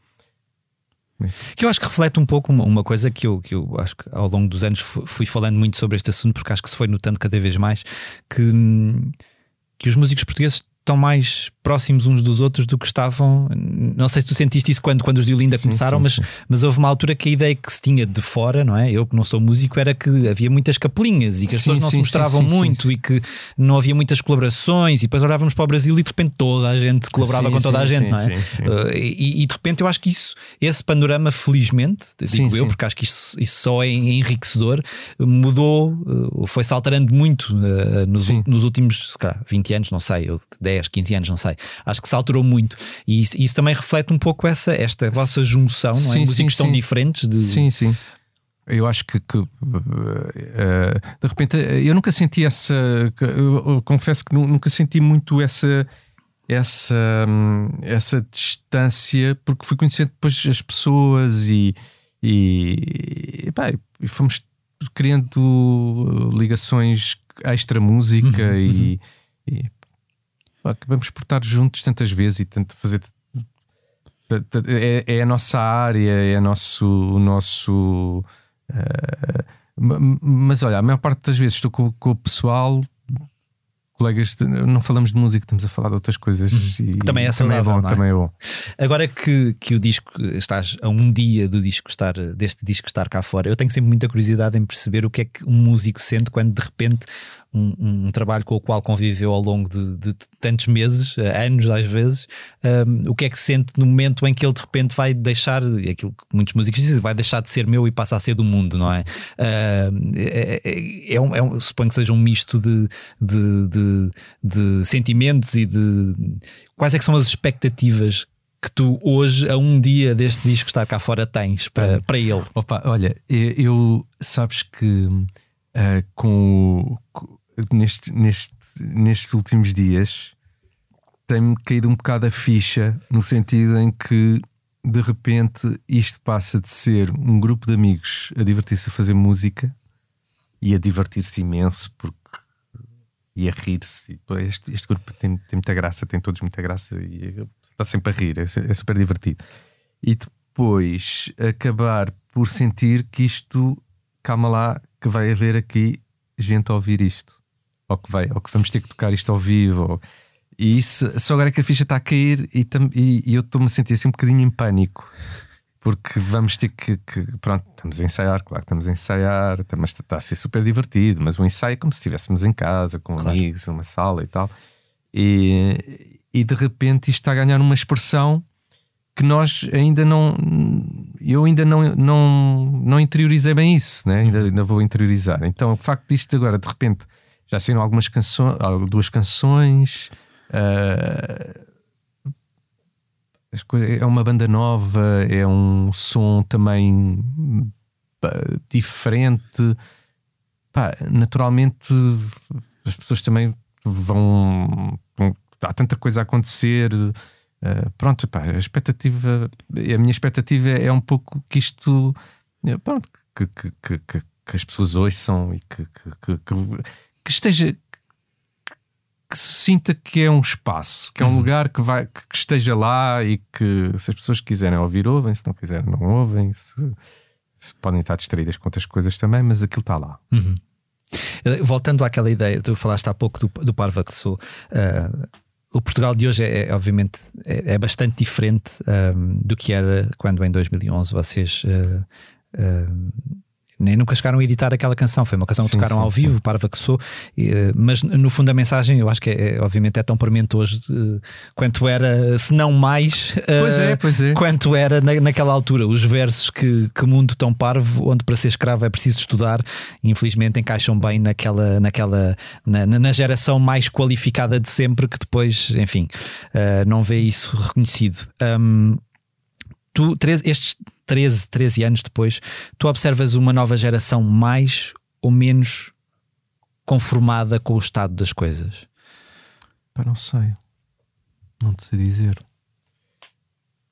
Que eu acho que reflete um pouco uma, uma, coisa que eu, que eu acho que ao longo dos anos fui falando muito sobre este assunto, porque acho que se foi notando cada vez mais que, que os músicos portugueses estão mais próximos uns dos outros do que estavam. Não sei se tu sentiste isso quando, quando os de Olinda Sim, começaram, sim, mas, sim. mas houve uma altura que a ideia que se tinha de fora, não é? Eu que não sou músico, era que havia muitas capelinhas e que as pessoas não se mostravam muito e que não havia muitas colaborações. E depois olhávamos para o Brasil e de repente toda a gente colaborava com toda a gente, não é? sim, sim. Uh, e, e de repente eu acho que isso, esse panorama, felizmente, digo eu, porque acho que isso, isso só é enriquecedor, mudou, uh, foi-se alterando muito uh, nos, nos últimos se calhar, 20 anos, não sei, ou 10, 15 anos, não sei. Acho que se alterou muito. E isso, isso também reflete um pouco essa, esta vossa junção, não é? Sim, Músicos sim, tão sim. diferentes de. Sim, sim. Eu acho que, que, eh, de repente eu nunca senti essa. Eu, confesso que nu- nunca senti muito essa essa hum, essa distância porque fui conhecendo depois as pessoas e e, pá, e fomos criando ligações extra música Uhum, e, e pá, acabamos por estar juntos tantas vezes e tanto fazer é, é a nossa área, é nosso, o nosso. ma- mas olha, a maior parte das vezes estou com, com o pessoal, colegas, de- não falamos de música, estamos a falar de outras coisas. e, Uhum. Que também é é saudável, bom, não é? também é bom. Agora que, que o disco estás a um dia do disco estar, deste disco estar cá fora, eu tenho sempre muita curiosidade em perceber o que é que um músico sente quando de repente um, um trabalho com o qual conviveu ao longo de, de tantos meses, eh, anos às vezes, um, o que é que sente no momento em que ele de repente vai deixar aquilo que muitos músicos dizem, vai deixar de ser meu e passa a ser do mundo, não é? Um, é, é- é um, é um- suponho que seja um misto de, de, de, de sentimentos e de quais é que são as expectativas que tu hoje, a um dia deste disco estar cá fora, tens para, para ele? Opa, olha, eu, sabes que ah, com, o- com- neste, neste, nestes últimos dias tem-me caído um bocado a ficha no sentido em que de repente isto passa de ser um grupo de amigos a divertir-se a fazer música e a divertir-se imenso porque e a rir-se. Este, este grupo tem, tem muita graça, tem todos muita graça e está sempre a rir, é, é super divertido. E depois acabar por sentir que isto, calma lá, que vai haver aqui gente a ouvir isto, ou que, vai, ou que vamos ter que tocar isto ao vivo. ou- E isso, só agora é que a ficha está a cair e, tam- e- e eu estou-me a sentir assim um bocadinho em pânico. Porque vamos ter que, que- Pronto, estamos a ensaiar, claro que estamos a ensaiar, tá- mas está a ser super divertido. Mas o ensaio é como se estivéssemos em casa, com Claro. amigos, numa sala e tal. E, e de repente isto está a ganhar uma expressão que nós ainda não. Eu ainda não, não, não interiorizei bem isso, né? ainda, ainda vou interiorizar. Então, o facto disto agora, de repente, já saíram algumas canções, duas canções. ah, é uma banda nova, é um som também diferente. Pá, naturalmente, as pessoas também vão. há tanta coisa a acontecer. Uh, pronto, pá, a expectativa, a minha expectativa é um pouco que isto, pronto, que, que, que, que- as pessoas ouçam e que- que esteja, que se sinta que é um espaço, que é um lugar que, vai, que esteja lá e que se as pessoas quiserem ouvir, ouvem, se não quiserem, não ouvem, se, se podem estar distraídas com outras coisas também, mas aquilo está lá. Eh, Voltando àquela ideia, tu falaste há pouco do, do Parva que sou. eh, o Portugal de hoje é, é, obviamente é, é bastante diferente ehm, do que era quando em 2011 vocês eh, ehm, nem nunca chegaram a editar aquela canção. Foi uma canção que Sim, tocaram sim, ao sim. vivo, Parva que sou, eh, mas no fundo a mensagem eu acho que é, é, obviamente é tão premente hoje eh, quanto era, se não mais, eh, Pois é, pois é. quanto era na, naquela altura. Os versos que, que mundo tão parvo, onde para ser escravo é preciso estudar, infelizmente encaixam bem naquela, naquela na, na- geração mais qualificada de sempre, que depois, enfim, eh, não vê isso reconhecido. Hum, tu, 13 estes 13, 13 anos depois, tu observas uma nova geração mais ou menos conformada com o estado das coisas? Pá, não sei. Não te sei dizer.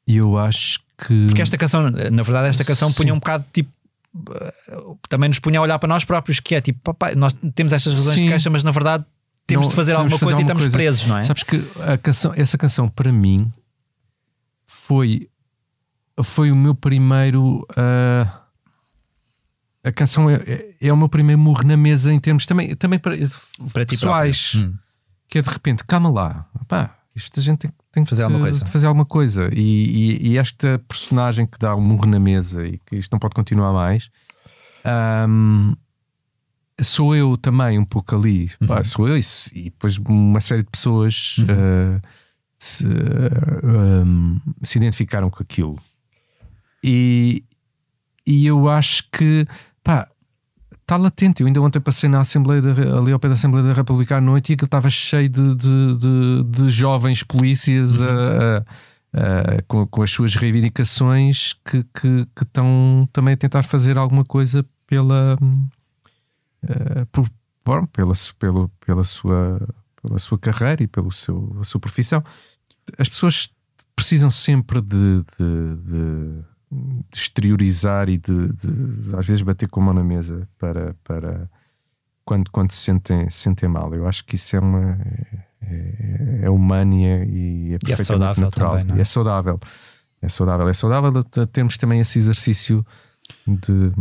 E eu acho que. Porque esta canção, na verdade, esta canção Sim. punha um bocado tipo. eh, Também nos punha a olhar para nós próprios, que é tipo, papai, nós temos estas razões Sim. de queixa, mas na verdade temos Não, de fazer alguma fazer coisa e alguma estamos coisa. presos, não é? Sabes que a canção, essa canção para mim foi, foi o meu primeiro. ah, a canção é, é, é o meu primeiro murro na mesa em termos também, também para, Para pessoais. Hum. que é de repente, calma lá, pá, isto a gente tem, tem que Fazer alguma coisa. fazer alguma coisa. E, e- e esta personagem que dá um murro na mesa e que isto não pode continuar mais, ahm, sou eu também um pouco ali. Pá, sou eu isso. E depois uma série de pessoas ah, se, ah, ahm, se identificaram com aquilo. E, e eu acho que pá, está latente. Eu ainda ontem passei na Assembleia ali ao pé da Assembleia da República à noite e aquilo estava cheio de, de, de- de jovens polícias a- a- a- com, com as suas reivindicações que, que, que estão também a tentar fazer alguma coisa pela, eh, por- bom, pela, pelo, pela, sua, pela sua carreira e pela sua profissão. As pessoas precisam sempre de, de- de- de exteriorizar e de, de, às vezes bater com a mão na mesa para, para quando, quando se sentem, se sentem mal. Eu acho que isso é uma é, é humano e é, e é perfeitamente saudável natural. também, não é? E é saudável. É saudável. É saudável termos também esse exercício de,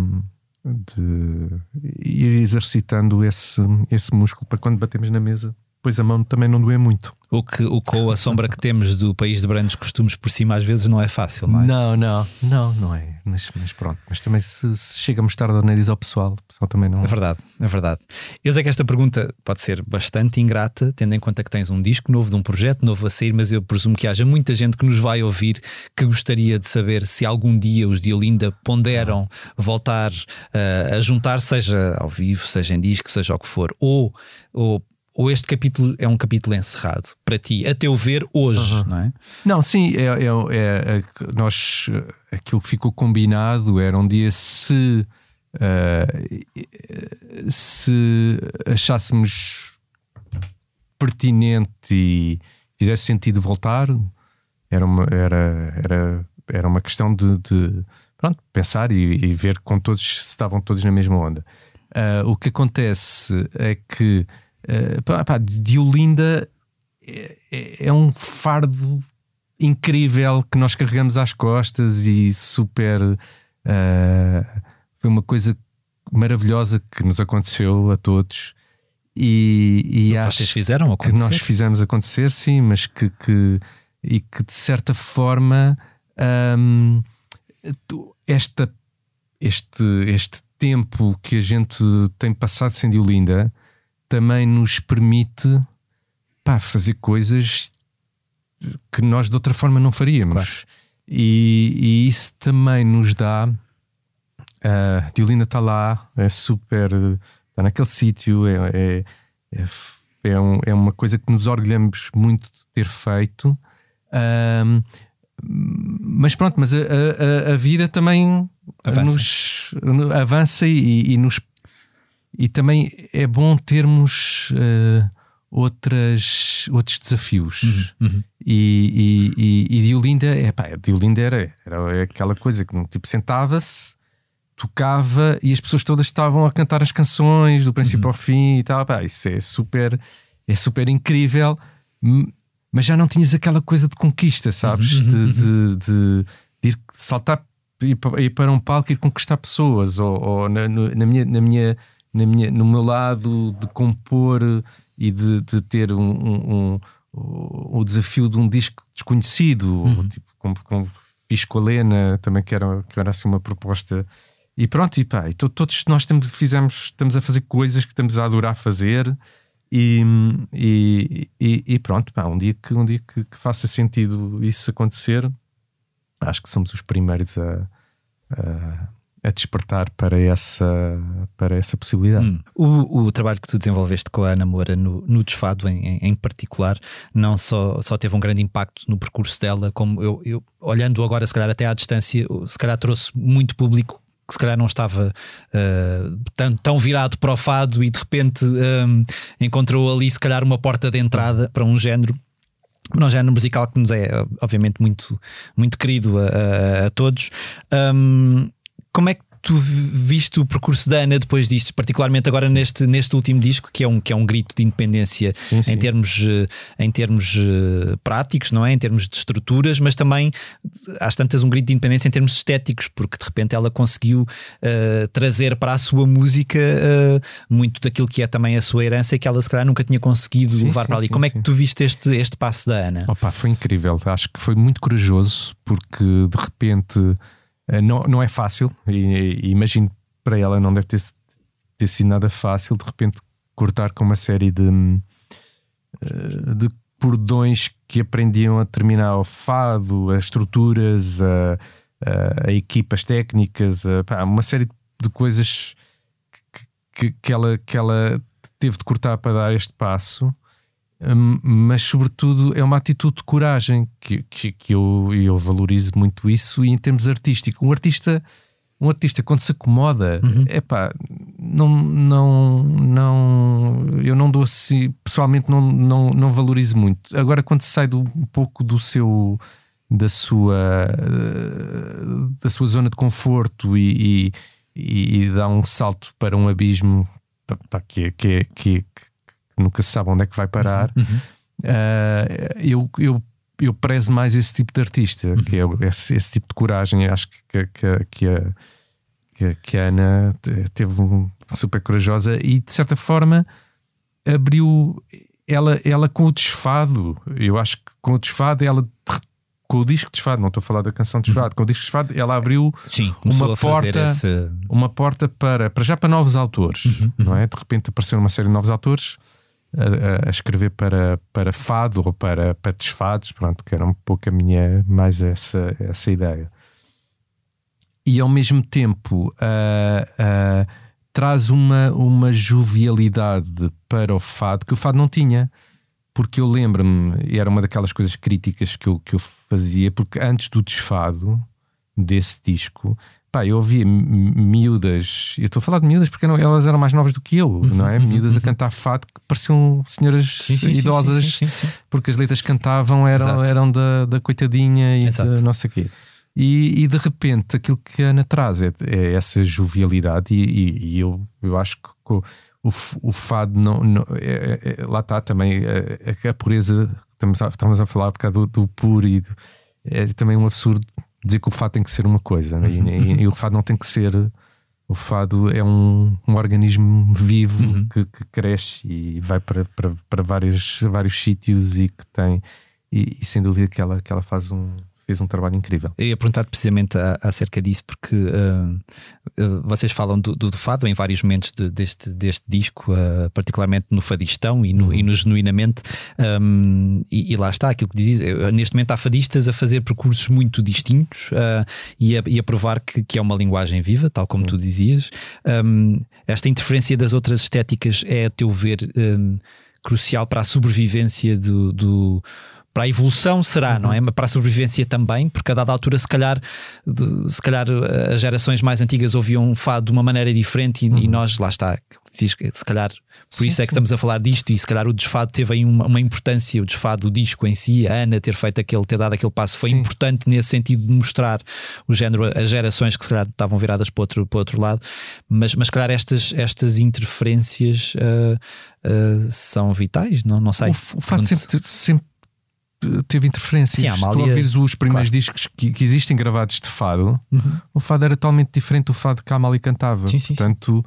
de ir exercitando esse, esse músculo para quando batemos na mesa, depois a mão também não doer muito. O que, o com a sombra que temos do país de brandos costumes por cima às vezes não é fácil, não é? Não, não, não, não é. Mas, mas pronto, mas também se, se chega a mostrar o nariz ao pessoal, o pessoal também não. É verdade, é verdade. Eu sei que esta pergunta pode ser bastante ingrata, tendo em conta que tens um disco novo, de um projeto novo a sair, mas eu presumo que haja muita gente que nos vai ouvir que gostaria de saber se algum dia os de Olinda ponderam voltar eh, a juntar, seja ao vivo, seja em disco, seja o que for, ou, ou, ou este capítulo é um capítulo encerrado para ti, a teu ver, hoje, não é? Não, sim, é, é, é- é nós aquilo que ficou combinado era um dia se eh, se achássemos pertinente e fizesse sentido voltar, era uma, era, era, era uma questão de, de, pronto, pensar e, e ver com todos se estavam todos na mesma onda. Ah, o que acontece é que ah, pá, de Olinda é, é- é um fardo incrível que nós carregamos às costas e super. ah, foi uma coisa maravilhosa que nos aconteceu a todos. E, e acho Vocês fizeram que nós acontecer? fizemos acontecer, sim, mas que, que- e que de certa forma tu- esta, este, este tempo que a gente tem passado sem Diolinda também nos permite pá, fazer coisas que nós de outra forma não faríamos. Claro. E, e isso também nos dá. A Diolinda está lá, é super. Está naquele sítio, é, é, é, é, um- é uma coisa que nos orgulhamos muito de ter feito. Ahm, mas pronto, mas a, a- a- a vida também Avança. nos avança e, e nos e também é bom termos eh, outras, outros desafios. Uhum. E, e, e, e Diolinda, é, pá, Diolinda era, era aquela coisa que tipo, sentava-se, tocava e as pessoas todas estavam a cantar as canções do princípio ao fim e tal. Pá, isso é super, é super incrível, mas já não tinhas aquela coisa de conquista, sabes? De, de, de- de ir saltar ir pa- ir para um palco e ir conquistar pessoas, ou, ou na, na minha, na minha, na minha, no meu lado de compor e de, de ter um, um- um- o, desafio de um disco desconhecido, tipo, como, como fiz com a Lena, também que era, que era assim uma proposta. E pronto, e pá, e to- todos nós temos, fizemos, estamos a fazer coisas que estamos a adorar fazer. E, e, e- e pronto, pá, um dia, que, um dia que, que faça sentido isso acontecer, acho que somos os primeiros a, a, a despertar para essa, para essa possibilidade. Hum. O, o trabalho que tu desenvolveste com a Ana Moura no, no Desfado, em, em- particular, não só, só teve um grande impacto no percurso dela, como eu, eu, olhando agora, se calhar até à distância, se calhar trouxe muito público que se calhar não estava ah, tão, tão virado para o fado e de repente hum, encontrou ali, se calhar, uma porta de entrada para um género um género musical que nos é obviamente muito, muito querido a, a- a todos. Hum, como é que tu viste o percurso da Ana depois disto, particularmente agora neste, neste último disco, que é um, que é um grito de independência Sim, sim. em termos, eh, em termos eh, práticos, não é? Em termos de estruturas, mas também às tantas um grito de independência em termos estéticos, porque de repente ela conseguiu eh, trazer para a sua música eh, muito daquilo que é também a sua herança e que ela se calhar nunca tinha conseguido levar para ali. Como é que tu viste este, este passo da Ana? Opa, foi incrível. Acho que foi muito corajoso porque de repente não, não é fácil e, e imagino para ela não deve ter, ter sido nada fácil de repente cortar com uma série de, eh, de cordões que aprendiam a terminar o fado, as estruturas, a, a, a equipas técnicas, a- pá, uma série de coisas que, que ela, que ela teve de cortar para dar este passo. Hum, mas sobretudo é uma atitude de coragem que, que, que eu, eu valorizo muito isso e em termos artísticos. Um artista um artista quando se acomoda é pá não, não, não eu não dou assim pessoalmente não, não, não valorizo muito. Agora quando se sai do, um pouco do seu da sua da sua zona de conforto e, e, e dá um salto para um abismo que, é- que, é- que, é- que nunca se sabe onde é que vai parar. Uh, eu, eu, eu prezo mais esse tipo de artista, que é esse, esse tipo de coragem. Acho que, que, que, a, que, que a Ana te- teve um super corajosa e de certa forma abriu ela, ela com o desfado. Eu acho que com o desfado, ela com o disco desfado, não estou a falar da canção desfado, com o disco desfado, ela abriu Sim, uma porta- esse. uma porta para, para já para novos autores, não é? De repente apareceram uma série de novos autores a, a- escrever para, para fado ou para, para desfados, pronto, que era um pouco a minha, mais essa, essa ideia. E ao mesmo tempo ah, ah, traz uma, uma jovialidade para o fado que o fado não tinha. Porque eu lembro-me, era uma daquelas coisas críticas que eu, que eu fazia, porque antes do desfado desse disco, pá, eu ouvia mi- miúdas, eu estou a falar de miúdas porque não- elas eram mais novas do que eu, não é? Miúdas a cantar fado que pareciam senhoras idosas, sim, sim, sim. porque as letras que cantavam eram, Exato. eram da, da coitadinha e Exato. da não sei quê. E, e de repente aquilo que a Ana traz é, é essa jovialidade, e, e- e eu, eu acho que o, o fado não, não- é- é- é- lá está também a, a pureza, estamos a, estamos a falar por causa do, do puro e do- é também um absurdo dizer que o fado tem que ser uma coisa né? E- e, e o fado não tem que ser. O fado é um, um organismo vivo que, que cresce e vai para, para, para vários, vários sítios e que tem. E, e sem dúvida que ela, que ela faz um, fez um trabalho incrível. Eu ia perguntar precisamente a- acerca disso, porque ah, ah, vocês falam do, do fado em vários momentos de- deste, deste disco, ah, particularmente no fadistão e no, e no genuinamente. Um, e, e lá está aquilo que dizes. Neste momento há fadistas a fazer percursos muito distintos e, a, e a provar que, que é uma linguagem viva, tal como tu dizias. Um, esta interferência das outras estéticas é, a teu ver, um, crucial para a sobrevivência do- do para a evolução será, não é? Mas para a sobrevivência também, porque a dada altura, se calhar, de- se calhar eh, as gerações mais antigas ouviam fado de uma maneira diferente e, e nós, lá está, se calhar, por isso é que estamos a falar disto, e se calhar o desfado teve aí uma, uma importância, o desfado do disco em si, a Ana ter feito aquele, ter dado aquele passo foi Sim. importante nesse sentido de mostrar o género, as gerações que se calhar estavam viradas para outro, para outro lado, mas, mas se calhar estas, estas interferências eh, eh, são vitais, não, não sei. O, o fato Pergunto- sempre, sempre teve interferências. Sim, a tu ouvires os primeiros claro. discos que, que existem gravados de fado, o fado era totalmente diferente do fado que a Amália cantava. Sim, sim. Portanto,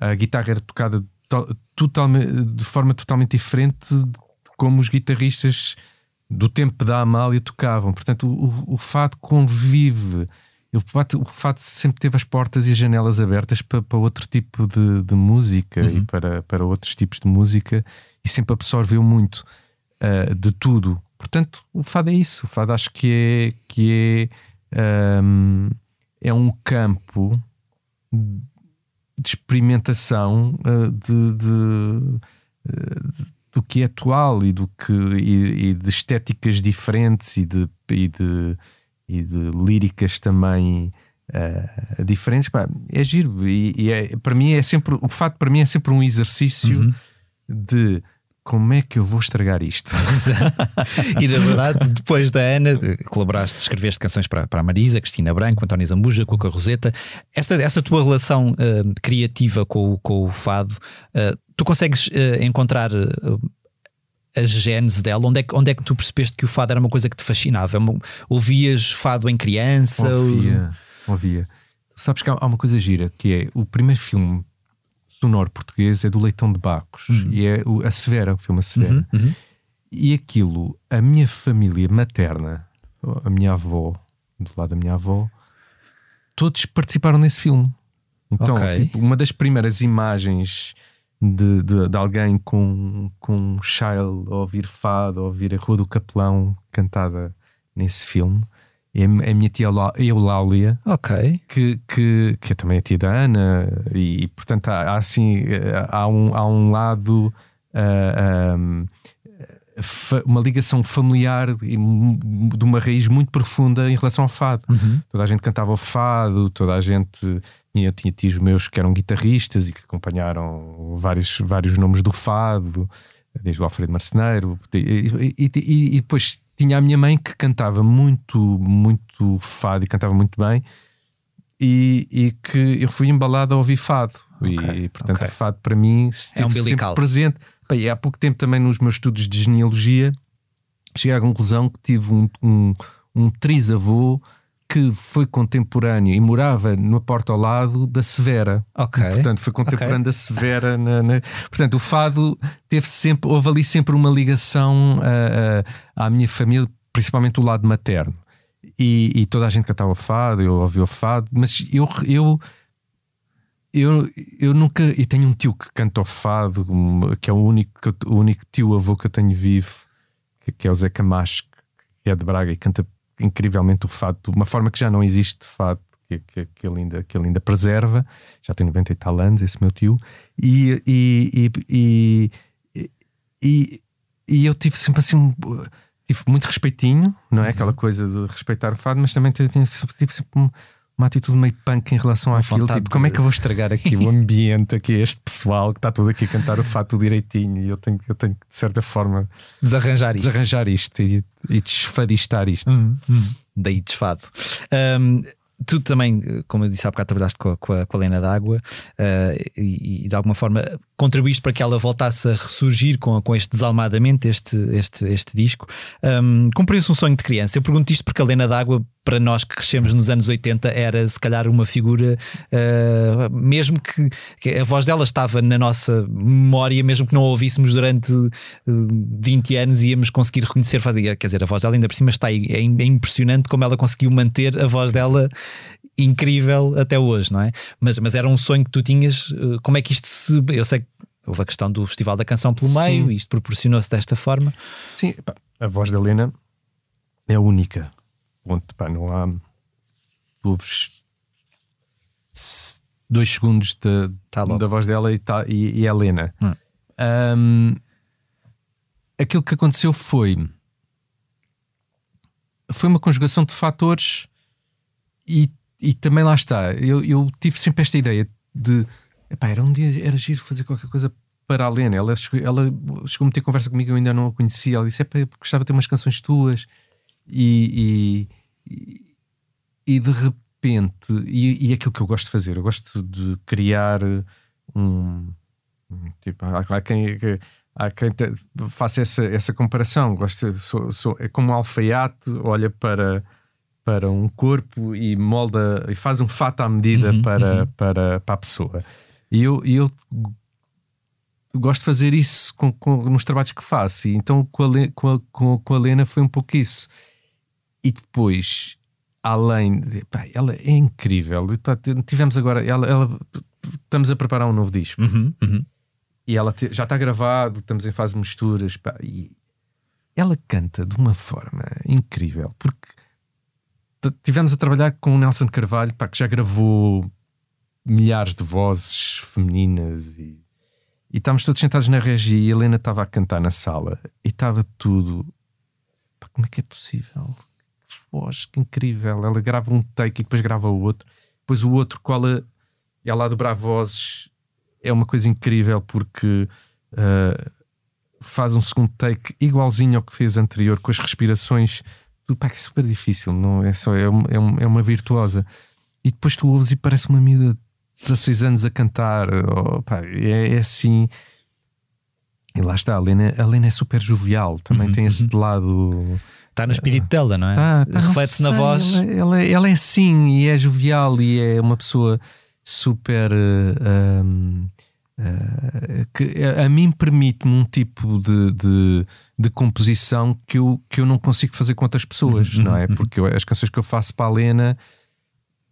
a guitarra era tocada to- totalmente, de forma totalmente diferente de como os guitarristas do tempo da Amália tocavam. Portanto, o, o fado convive. O fado, sempre teve as portas e as janelas abertas para, para outro tipo de, de música e para, para outros tipos de música e sempre absorveu muito ah, de tudo. Portanto, o fado é isso. O fado acho que é, que é, ahm, é um campo de experimentação ah, de, de, de- do que é atual e, do que, e, e de estéticas diferentes e de, e de, e de líricas também ah, diferentes. Pá, é giro. E, e é- para mim é sempre o fato para mim é sempre um exercício Uhum. de como é que eu vou estragar isto? e na verdade, depois da Ana, colaboraste, escreveste canções para, para a Marisa, Cristina Branco, António Zambuja, Cuca Roseta. Essa, essa tua relação uh, criativa com, com o fado, uh, tu consegues uh, encontrar a gênese dela? Onde é, que, onde é que tu percebeste que o fado era uma coisa que te fascinava? Ouvias fado em criança? Ouvia, ou... ouvia. Sabes que há uma coisa gira que é o primeiro filme sonoro português é do Leitão de Barros uhum. e é a Severa, o filme A Severa. Uhum, uhum. E aquilo, a minha família materna, a minha avó, do lado da minha avó, todos participaram nesse filme. Então, okay. tipo, uma das primeiras imagens de, de, de, alguém com, com um child a ouvir fado, a ouvir a Rua do Capelão cantada nesse filme é a minha tia Eulália, ok que, que, que é também a tia da Ana, e portanto há, há assim, há um, há um lado, uh, um, uma ligação familiar e de uma raiz muito profunda em relação ao fado. Uhum. Toda a gente cantava o fado, toda a gente tinha, tinha tios meus que eram guitarristas e que acompanharam vários, vários nomes do fado, desde o Alfredo Marceneiro, e, e, e, e depois tinha a minha mãe que cantava muito, muito fado e cantava muito bem. E, e que eu fui embalado a ouvir fado. Okay, e portanto, okay. fado para mim é um sempre presente. Bem, há pouco tempo também nos meus estudos de genealogia cheguei à conclusão que tive um, um, um trisavô que foi contemporâneo e morava na porta ao lado da Severa. Ok. E, portanto, foi contemporâneo okay. da Severa. Na, na... Portanto, o fado teve sempre, houve ali sempre uma ligação uh, uh, à minha família, principalmente o lado materno. E, e, toda a gente cantava fado, eu ouvia o fado, mas eu, eu, eu, eu nunca. E tenho um tio que canta o fado, que é o único, o único tio avô que eu tenho vivo, que, que é o Zé Camacho, que é de Braga e canta incrivelmente o fado, de uma forma que já não existe de fado, que, que, que, ele ainda, que ele ainda preserva. Já tem 90 e tal anos, esse meu tio. E, e, e, e, e eu tive sempre assim. Tive muito respeitinho, não é? Uhum. Aquela coisa de respeitar o fado, mas também tive, tive sempre um, uma atitude meio punk em relação uma àquilo. Tipo, de... como é que eu vou estragar aqui o ambiente, aqui este pessoal que está todo aqui a cantar o fato direitinho e eu tenho, eu tenho que, de certa forma, desarranjar isto, desarranjar isto e, e desfadistar isto. Uhum, uhum. Daí desfado. Um, tu também, como eu disse há bocado, trabalhaste com a, com a, com a Lena d'Água uh, e, e, de alguma forma contribuíste para que ela voltasse a ressurgir com, com este desalmadamente, este, este, este disco. Um, Cumpriu-se um sonho de criança. Eu pergunto isto porque a Lena d'Água, para nós que crescemos nos anos 80, era se calhar uma figura, uh, mesmo que, que, a voz dela estava na nossa memória, mesmo que não a ouvíssemos durante uh, eh, 20 anos, íamos conseguir reconhecer, fazer, quer dizer, a voz dela ainda por cima está aí. É, é impressionante como ela conseguiu manter a voz dela incrível até hoje, não é? Mas, mas era um sonho que tu tinhas. Eh, como é que isto se. Eu sei que houve a questão do Festival da Canção pelo Sim. meio, isto proporcionou-se desta forma. Sim, pá, a voz da Helena é única. Ponto, pá, não há. ouves dois segundos de, tá da voz dela e, tá, e, e a Helena. Hum. Um, aquilo que aconteceu foi. Foi uma conjugação de fatores e e também lá está, eu, eu tive sempre esta ideia de epá, era um dia, era giro fazer qualquer coisa para a Lena. Ela chegou, ela chegou a ter conversa comigo, eu ainda não a conhecia. Ela disse: Epá, eu gostava de ter umas canções tuas, e, e, e de repente, e, e aquilo que eu gosto de fazer, eu gosto de criar um. Tipo, há, quem. Há quem faça essa, essa comparação. Gosto, sou, sou, é como um alfaiate, olha para para um corpo e molda e faz um fato à medida uhum, para, uhum. Para, para a pessoa. E eu, eu gosto de fazer isso com, com, nos trabalhos que faço. E então com a, com, a, com, com a Lena foi um pouco isso. E depois, além de. Pá, ela é incrível. Tivemos agora. Ela, ela, estamos a preparar um novo disco. Uhum, uhum. E ela te, já está gravado, estamos em fase de misturas. Pá, e ela canta de uma forma incrível. Porque tivemos a trabalhar com o Nelson Carvalho, pá, que já gravou milhares de vozes femininas e, e estávamos todos sentados na regia e a Helena estava a cantar na sala e estava tudo. Pá, como é que é possível? Que voz, que incrível! Ela grava um take e depois grava o outro, depois o outro cola, ela a dobrar vozes é uma coisa incrível porque uh, faz um segundo take igualzinho ao que fez anterior, com as respirações. Pá, que é super difícil, não é só, é, um- é, é uma virtuosa. E depois tu ouves e parece uma miúda de 16 anos a cantar, oh, pá, é, é assim. E lá está, a Lena, a Lena é super jovial, também Uhum, tem esse uhum. lado. Está no espírito dela, não é? Tá, Reflete-se na voz. Ela, ela, ela é assim e é jovial e é uma pessoa super. eh, um, eh, que a, a mim permite-me um tipo de, de, de composição que eu, que eu não consigo fazer com outras pessoas, Uhum, não é? uhum. Porque eu- as canções que eu faço para a Lena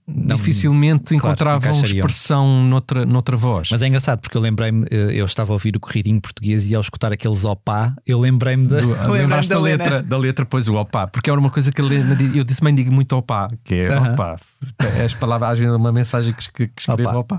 Não- dificilmente claro, encontravam expressão noutra, noutra voz. Mas é engraçado porque eu lembrei-me, eh, eu estava a ouvir o corridinho português e ao escutar aqueles opá, eu lembrei-me da, lembrei-me Lembraste da da letra, da letra, pois o opá, porque era uma coisa que diz- eu também digo muito opá, que é Aham. opá. As palavras, às vezes, uma mensagem que, escre- que escrevo opá.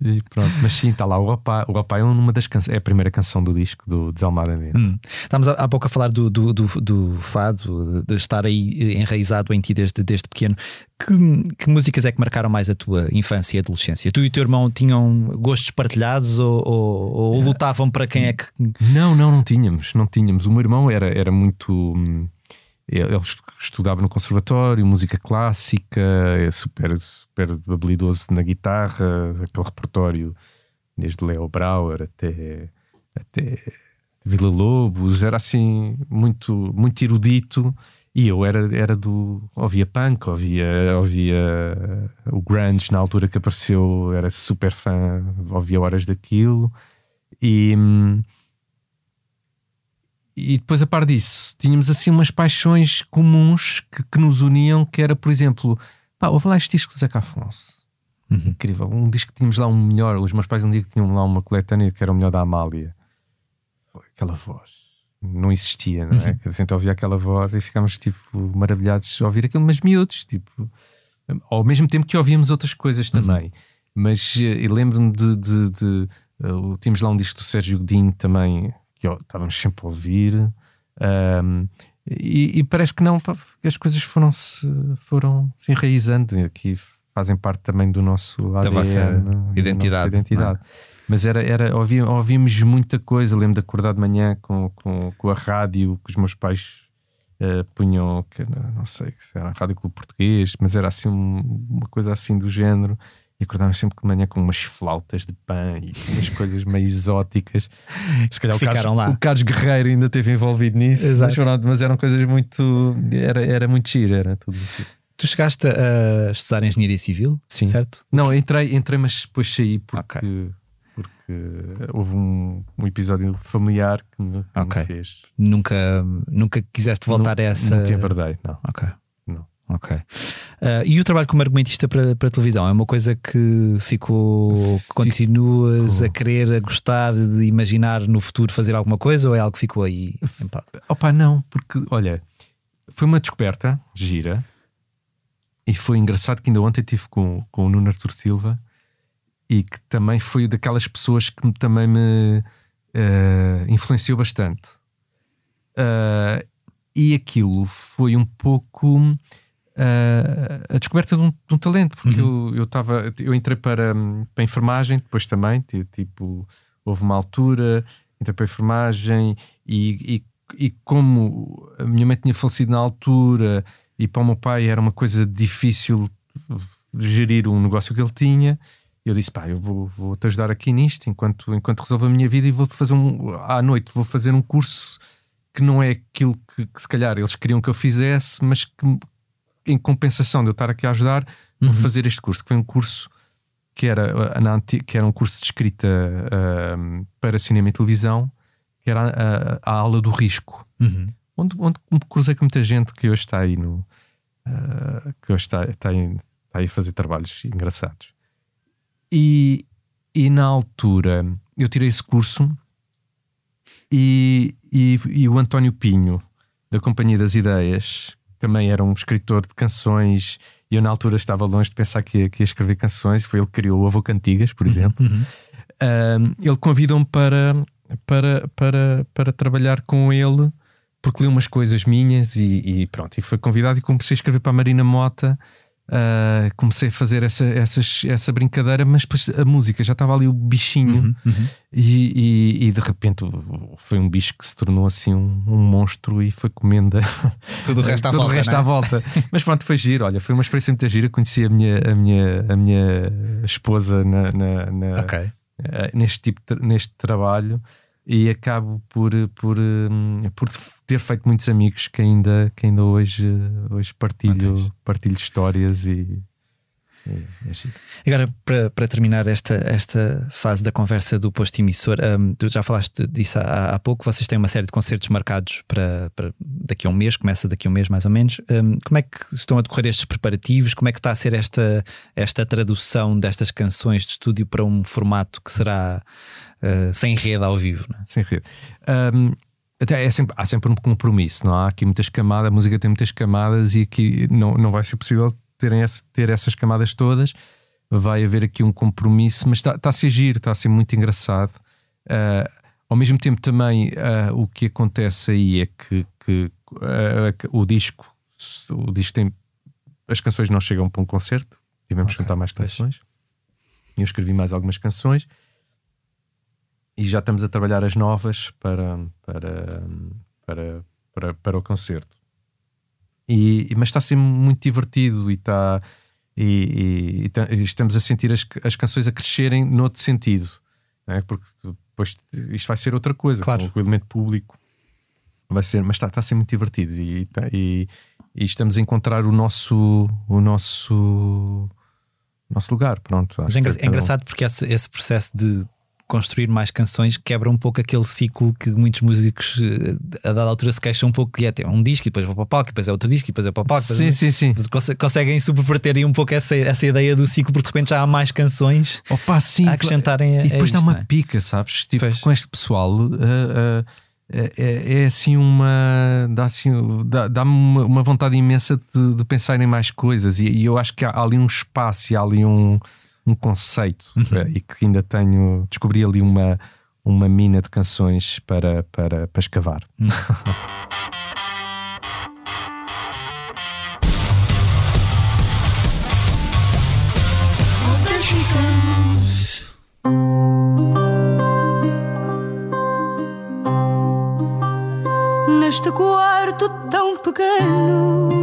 E pronto, mas sim, está lá o opá. O opá é uma das canções, é a primeira canção do disco do Desalmada. Hum. Estávamos há há pouco a falar do, do, do, do fado, de estar aí enraizado em ti desde, desde pequeno. Que, que músicas é que marcaram mais a tua infância e adolescência? Tu e o teu irmão tinham gostos partilhados ou, ou, ou lutavam para quem é que. Não, não, não tínhamos, não tínhamos. O meu irmão era, era muito. Hum, Ele estu- estudava no conservatório, música clássica, é super, super habilidoso na guitarra, aquele repertório, desde Leo Brauer até, até Vila Lobos, era assim muito, muito erudito. E eu era, era do. ouvia punk, ouvia, ouvia o grunge na altura que apareceu, era super fã, ouvia horas daquilo. E. e depois, a par disso, tínhamos assim umas paixões comuns que, que nos uniam, que era, por exemplo, pá, houve lá este disco do Zeca Afonso. Uhum. Incrível. Um disco que tínhamos lá um melhor. Os meus pais um dia que tinham lá uma coletânea que era o melhor da Amália. Foi Aquela voz. Não existia, não é? Que a gente ouvia aquela voz e ficámos tipo maravilhados de ouvir aquilo, mas miúdos, tipo, ao mesmo tempo que ouvíamos outras coisas também. Mas eh, lembro-me de, de, de, eh, o- tínhamos lá um disco do Sérgio Godinho também, que ó, estávamos sempre a ouvir. ahm, e, e parece que não, as coisas foram-se foram se enraizando aqui, fazem parte também do nosso ADN, vossa da nossa identidade, identidade. Mas era, era ouvi- ouvíamos muita coisa. Lembro de acordar de manhã com, com, com a rádio que os meus pais eh, punham, que era, não sei se era a Rádio Clube Português, mas era assim um- uma coisa assim do género. E acordávamos sempre de manhã com umas flautas de pão e umas coisas meio exóticas. Se calhar o Carlos, ficaram lá. o Carlos Guerreiro ainda esteve envolvido nisso, Exato. mas, mas eram coisas muito. Era, era muito giro, era tudo. Tu chegaste a estudar engenharia civil? Sim. Certo? Não, entrei, entrei, mas depois saí porque, Ok. porque houve um, um episódio familiar que me, que me Ok. fez. Nunca, nunca quiseste voltar Nu- a essa. Nunca enverdei, não. Ok. Ok. Ah, e o trabalho como argumentista para, para televisão é uma coisa que ficou. que continuas a querer, a gostar de imaginar no futuro fazer alguma coisa ou é algo que ficou aí em paz? Opa, não, porque olha, foi uma descoberta gira e foi engraçado que ainda ontem estive com, com o Nuno Artur Silva e que também foi daquelas pessoas que também me eh, influenciou bastante. Ah, e aquilo foi um pouco ah, a descoberta de um, de um talento, porque eu, eu, tava, eu entrei para, para a enfermagem, depois também, ti- tipo, houve uma altura, entrei para a enfermagem e, e, e como a minha mãe tinha falecido na altura e para o meu pai era uma coisa difícil gerir um negócio que ele tinha, eu disse, pá, eu vou, vou te ajudar aqui nisto enquanto, enquanto resolvo a minha vida e vou fazer um, à noite, vou fazer um curso que não é aquilo que, que se calhar eles queriam que eu fizesse, mas que em compensação de eu estar aqui a ajudar, vou fazer este curso, que foi um curso que era, uh, anti- que era um curso de escrita um, para cinema e televisão, que era a, a, a aula do risco, Uhum. onde, onde me cruzei com muita gente que hoje está aí no uh, que hoje está, está, aí, está aí a fazer trabalhos engraçados. E, e na altura eu tirei esse curso e, e, e o António Pinho, da Companhia das Ideias, também era um escritor de canções, e eu na altura estava longe de pensar que ia, que ia escrever canções, foi ele que criou o Avô Cantigas, por exemplo. Uhum. Um, ele convidou-me para, para, para, para trabalhar com ele porque li umas coisas minhas e, e pronto, e foi convidado e comecei a escrever para a Marina Mota Uh, comecei a fazer essa, essas, essa brincadeira, mas depois a música já estava ali o bichinho, Uhum, uhum. e, e- e de repente foi um bicho que se tornou assim um, um monstro e foi comendo Tudo o resto à tudo volta. resto é? à volta. Mas pronto, foi giro. Olha, foi uma experiência muito gira. Conheci a minha, a minha, a minha esposa na, na- na- Ok. eh, neste tipo de- neste trabalho e acabo por, por, hum, por ter feito muitos amigos que ainda, que ainda hoje, hoje partilho, Mantens. partilho histórias e, é giro. Agora, para, para terminar esta, esta fase da conversa do posto emissor, hum, tu já falaste disso há, há pouco. Vocês têm uma série de concertos marcados para, para daqui a um mês, começa daqui a um mês mais ou menos. Hum, como é que estão a decorrer estes preparativos? Como é que está a ser esta, esta tradução destas canções de estúdio para um formato que será uh, sem rede ao vivo? é? sem rede. Hum, até é sempre, há sempre um compromisso, não há aqui muitas camadas, a música tem muitas camadas e aqui não, não vai ser possível terem esse- ter essas camadas todas. Vai haver aqui um compromisso, mas está, está a ser giro, está a ser muito engraçado. Ah, ao mesmo tempo, também ah, o que acontece aí é que, que, que o disco, o disco tem as canções não chegam para um concerto, tivemos que Ok, juntar mais pois. canções. Eu escrevi mais algumas canções e já estamos a trabalhar as novas para, para, para, para, para o concerto. E, e- mas está a ser muito divertido e está. E, e- e ta- e estamos a sentir as, as canções a crescerem noutro sentido, é? porque depois isto vai ser outra coisa, Claro. com o elemento público vai ser, mas está, está a ser muito divertido e, tá- e- e estamos a encontrar o nosso o nosso nosso lugar, pronto. Mas é, que é engraçado porque esse, esse processo de construir mais canções quebra um pouco aquele ciclo que muitos músicos eh, a dada altura se queixam um pouco que é ter um disco e depois vou para o palco, depois é outro disco e depois é para o palco. Sim, sim, sim. Conse- Conseguem subverter aí um pouco essa, essa ideia do ciclo, porque de repente já há mais canções Opa, sim, a acrescentarem a, E depois a dá isto, uma não é? pica, sabes? Tipo, com este pessoal uh, uh, é, é- é assim uma. dá assim, dá- dá-me uma, uma vontade imensa de, de pensar em mais coisas. E, e eu acho que há, ali um espaço e há ali um, um conceito Uhum. uh, e que ainda tenho. Descobri ali uma, uma mina de canções para, para, para escavar. Neste quarto tão pequeno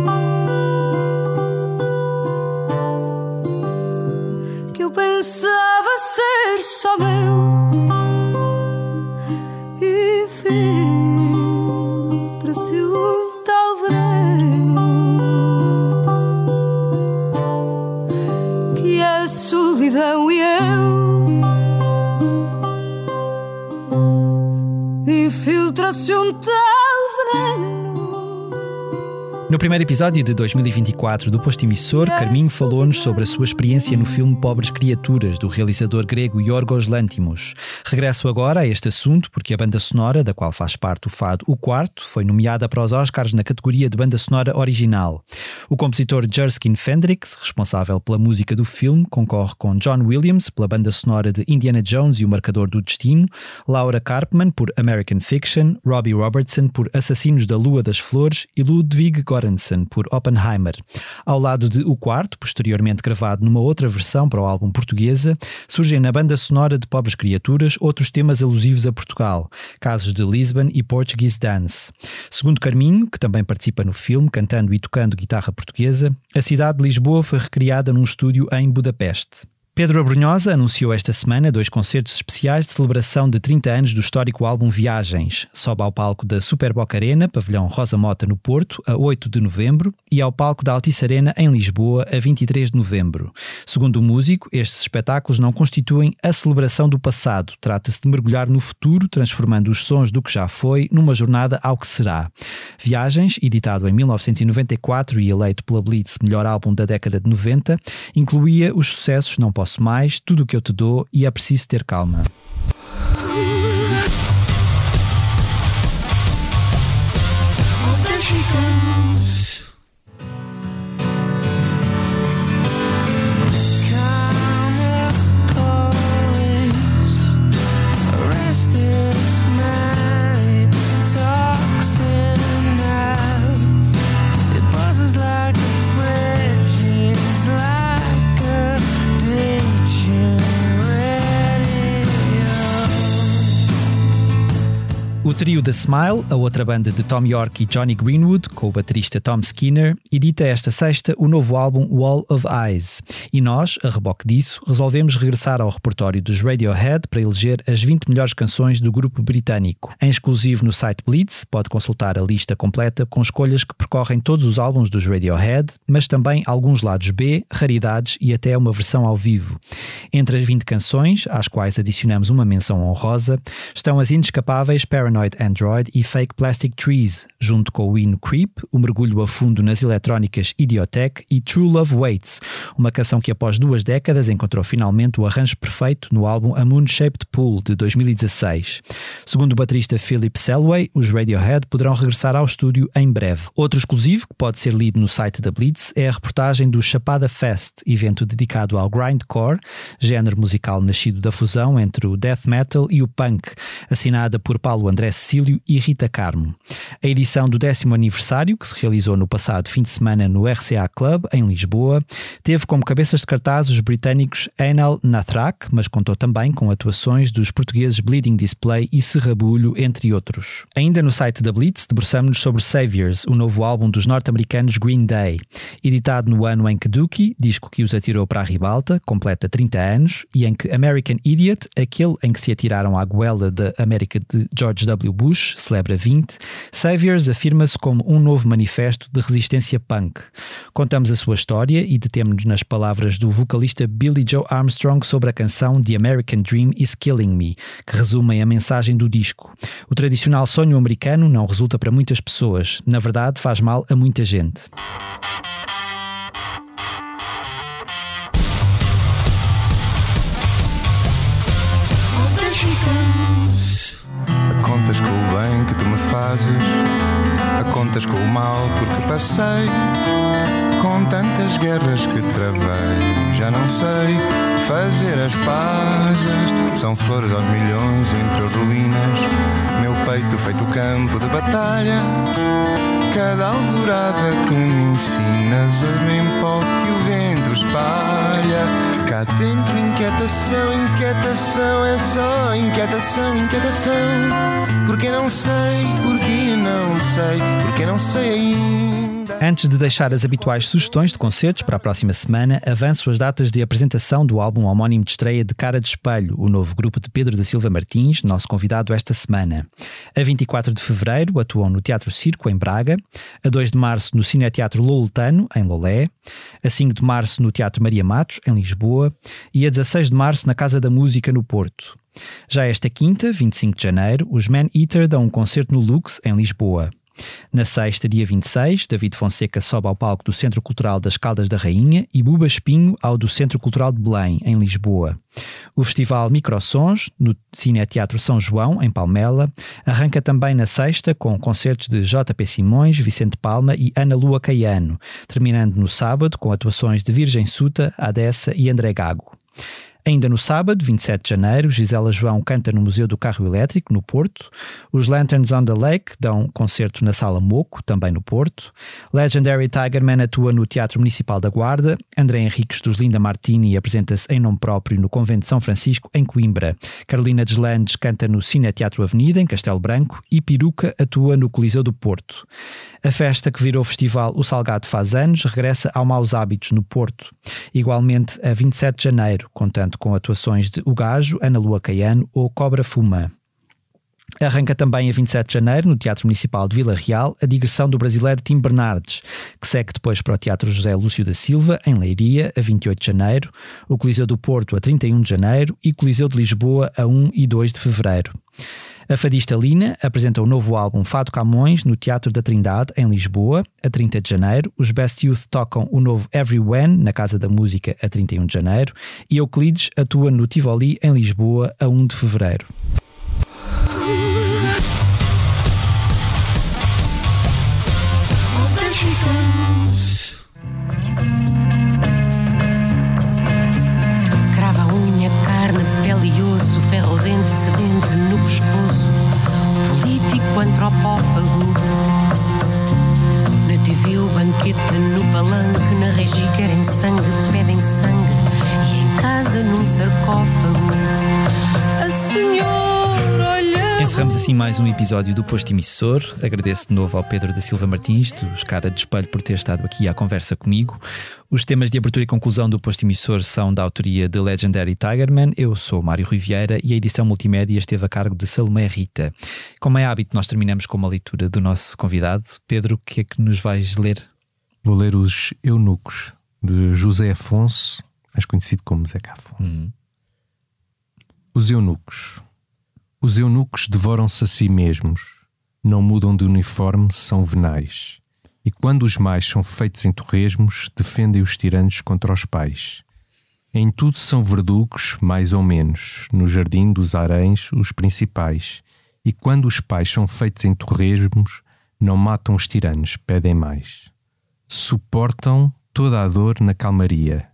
solidão e eu. Infiltra-se um tal veneno. No primeiro episódio de 2024 do Posto Emissor, Carminho falou-nos sobre a sua experiência no filme Pobres Criaturas, do realizador grego Yorgos Lantimos. Regresso agora a este assunto porque a banda sonora, da qual faz parte o fado O Quarto, foi nomeada para os Oscars na categoria de banda sonora original. O compositor Jerskin Fendrix, responsável pela música do filme, concorre com John Williams pela banda sonora de Indiana Jones e o Marcador do Destino, Laura Karpman por American Fiction, Robbie Robertson por Assassinos da Lua das Flores e Ludwig Göransson por Oppenheimer. Ao lado de O Quarto, posteriormente gravado numa outra versão para o álbum Portuguesa, surgem na banda sonora de Pobres Criaturas outros temas alusivos a Portugal, casos de Lisbon e Portuguese Dance. Segundo Carminho, que também participa no filme, cantando e tocando guitarra portuguesa, a cidade de Lisboa foi recriada num estúdio em Budapeste. Pedro Abrunhosa anunciou esta semana dois concertos especiais de celebração de 30 anos do histórico álbum Viagens. Sobe ao palco da Super Boca Arena, pavilhão Rosa Mota no Porto, a 8 de novembro, e ao palco da Altice Arena em Lisboa, a 23 de novembro. Segundo o músico, estes espetáculos não constituem a celebração do passado. Trata-se de mergulhar no futuro, transformando os sons do que já foi numa jornada ao que será. Viagens, editado em 1994 e eleito pela Blitz melhor álbum da década de 90, incluía os sucessos Não Mais, Tudo o que eu te dou e É Preciso Ter Calma. O trio The Smile, a outra banda de Tom York e Johnny Greenwood, com o baterista Tom Skinner, edita esta sexta o novo álbum Wall of Eyes. E nós, a reboque disso, resolvemos regressar ao repertório dos Radiohead para eleger as 20 melhores canções do grupo britânico. Em exclusivo no site Blitz, pode consultar a lista completa com escolhas que percorrem todos os álbuns dos Radiohead, mas também alguns lados B, raridades e até uma versão ao vivo. Entre as 20 canções, às quais adicionamos uma menção honrosa, estão as inescapáveis Paranoid Paranoid Android e Fake Plastic Trees, junto com o hino Creep, o mergulho a fundo nas eletrónicas Idiotech e True Love Waits, uma canção que após duas décadas encontrou finalmente o arranjo perfeito no álbum A Moon Shaped Pool de 2016. Segundo o baterista Philip Selway, os Radiohead poderão regressar ao estúdio em breve. Outro exclusivo que pode ser lido no site da Blitz é a reportagem do Chapada Fest, evento dedicado ao grindcore, género musical nascido da fusão entre o death metal e o punk, assinada por Paulo André André Cecílio e Rita Carmo. A edição do décimo aniversário, que se realizou no passado fim de semana no RCA Club, em Lisboa, teve como cabeças de cartaz os britânicos Enel Nathrak, mas contou também com atuações dos portugueses Bleeding Display e Serrabulho, entre outros. Ainda no site da Blitz, debruçamos-nos sobre Saviors, o novo álbum dos norte-americanos Green Day. Editado no ano em que Dookie, disco que os atirou para a ribalta, completa 30 anos, e em que American Idiot, aquele em que se atiraram à goela da América de George W. Bush celebra 20, Saviors afirma-se como um novo manifesto de resistência punk. Contamos a sua história e detemos-nos nas palavras do vocalista Billy Joe Armstrong sobre a canção The American Dream is Killing Me, que resumem a mensagem do disco. O tradicional sonho americano não resulta para muitas pessoas, na verdade faz mal a muita gente. Contas com o bem que tu me fazes, a contas com o mal porque passei, com tantas guerras que travei, já não sei fazer as pazes. São flores aos milhões entre ruínas, meu peito feito campo de batalha. Cada alvorada que me ensinas, ouro em pó que o vento espalha Dentro inquietação, inquietação é só inquietação, inquietação. Porque não sei, porque não sei, porque não sei ainda. Antes de deixar as habituais sugestões de concertos para a próxima semana, avanço as datas de apresentação do álbum homónimo de estreia de Cara de Espelho, o novo grupo de Pedro da Silva Martins, nosso convidado esta semana. A 24 de fevereiro atuam no Teatro Circo, em Braga, a 2 de março no Cineteatro Loletano, em Lolé, a 5 de março no Teatro Maria Matos, em Lisboa, e a 16 de março na Casa da Música, no Porto. Já esta quinta, 25 de janeiro, os Man Eater dão um concerto no Lux, em Lisboa. Na sexta, dia 26, David Fonseca sobe ao palco do Centro Cultural das Caldas da Rainha e Buba Espinho ao do Centro Cultural de Belém, em Lisboa. O festival Microsons, no Cine Teatro São João, em Palmela, arranca também na sexta com concertos de J.P. Simões, Vicente Palma e Ana Lua Caiano, terminando no sábado com atuações de Virgem Suta, Adessa e André Gago. Ainda no sábado, 27 de janeiro, Gisela João canta no Museu do Carro Elétrico, no Porto. Os Lanterns on the Lake dão concerto na Sala Moco, também no Porto. Legendary Tigerman atua no Teatro Municipal da Guarda. André Henriques dos Linda Martini apresenta-se em nome próprio no Convento de São Francisco, em Coimbra. Carolina Deslandes canta no Cine Teatro Avenida, em Castelo Branco. E Peruca atua no Coliseu do Porto. A festa que virou festival O Salgado faz anos regressa ao Maus Hábitos, no Porto. Igualmente a 27 de janeiro, contando com atuações de O Gajo, Ana Lua Caiano ou Cobra Fuma. Arranca também a 27 de janeiro, no Teatro Municipal de Vila Real, a digressão do brasileiro Tim Bernardes, que segue depois para o Teatro José Lúcio da Silva, em Leiria, a 28 de janeiro, o Coliseu do Porto, a 31 de janeiro e Coliseu de Lisboa, a 1 e 2 de fevereiro. A fadista Lina apresenta o novo álbum Fado Camões no Teatro da Trindade, em Lisboa, a 30 de janeiro. Os Best Youth tocam o novo Every When na Casa da Música, a 31 de janeiro. E Euclides atua no Tivoli, em Lisboa, a 1 de fevereiro. Banquete, no palanque, na regi querem sangue, pedem sangue. E em casa num sarcófago. A senhora olha Encerramos assim mais um episódio do Posto Emissor. Agradeço de novo ao Pedro da Silva Martins, dos Cara de Espelho, por ter estado aqui à conversa comigo. Os temas de abertura e conclusão do Posto Emissor são da autoria de Legendary Tigerman. Eu sou Mário Riviera e a edição multimédia esteve a cargo de Salomé Rita. Como é hábito, nós terminamos com uma leitura do nosso convidado. Pedro, o que é que nos vais ler? Vou ler Os Eunucos, de José Afonso, mais conhecido como Zeca Afonso. Uhum. Os Eunucos. Os eunucos devoram-se a si mesmos, não mudam de uniforme, são venais. E quando os mais são feitos em torresmos, defendem os tiranos contra os pais. Em tudo são verdugos, mais ou menos, no jardim dos haréns, os principais. E quando os pais são feitos em torresmos, não matam os tiranos, pedem mais. Suportam toda a dor na calmaria,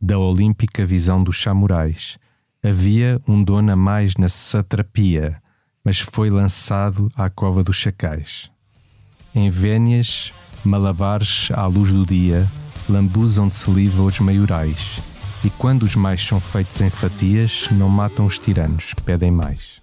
da olímpica visão dos samurais Havia um dono a mais na satrapia, mas foi lançado à cova dos chacais. Em vénias, malabares à luz do dia, lambuzam de saliva os maiorais, e quando os mais são feitos em fatias, não matam os tiranos, pedem mais.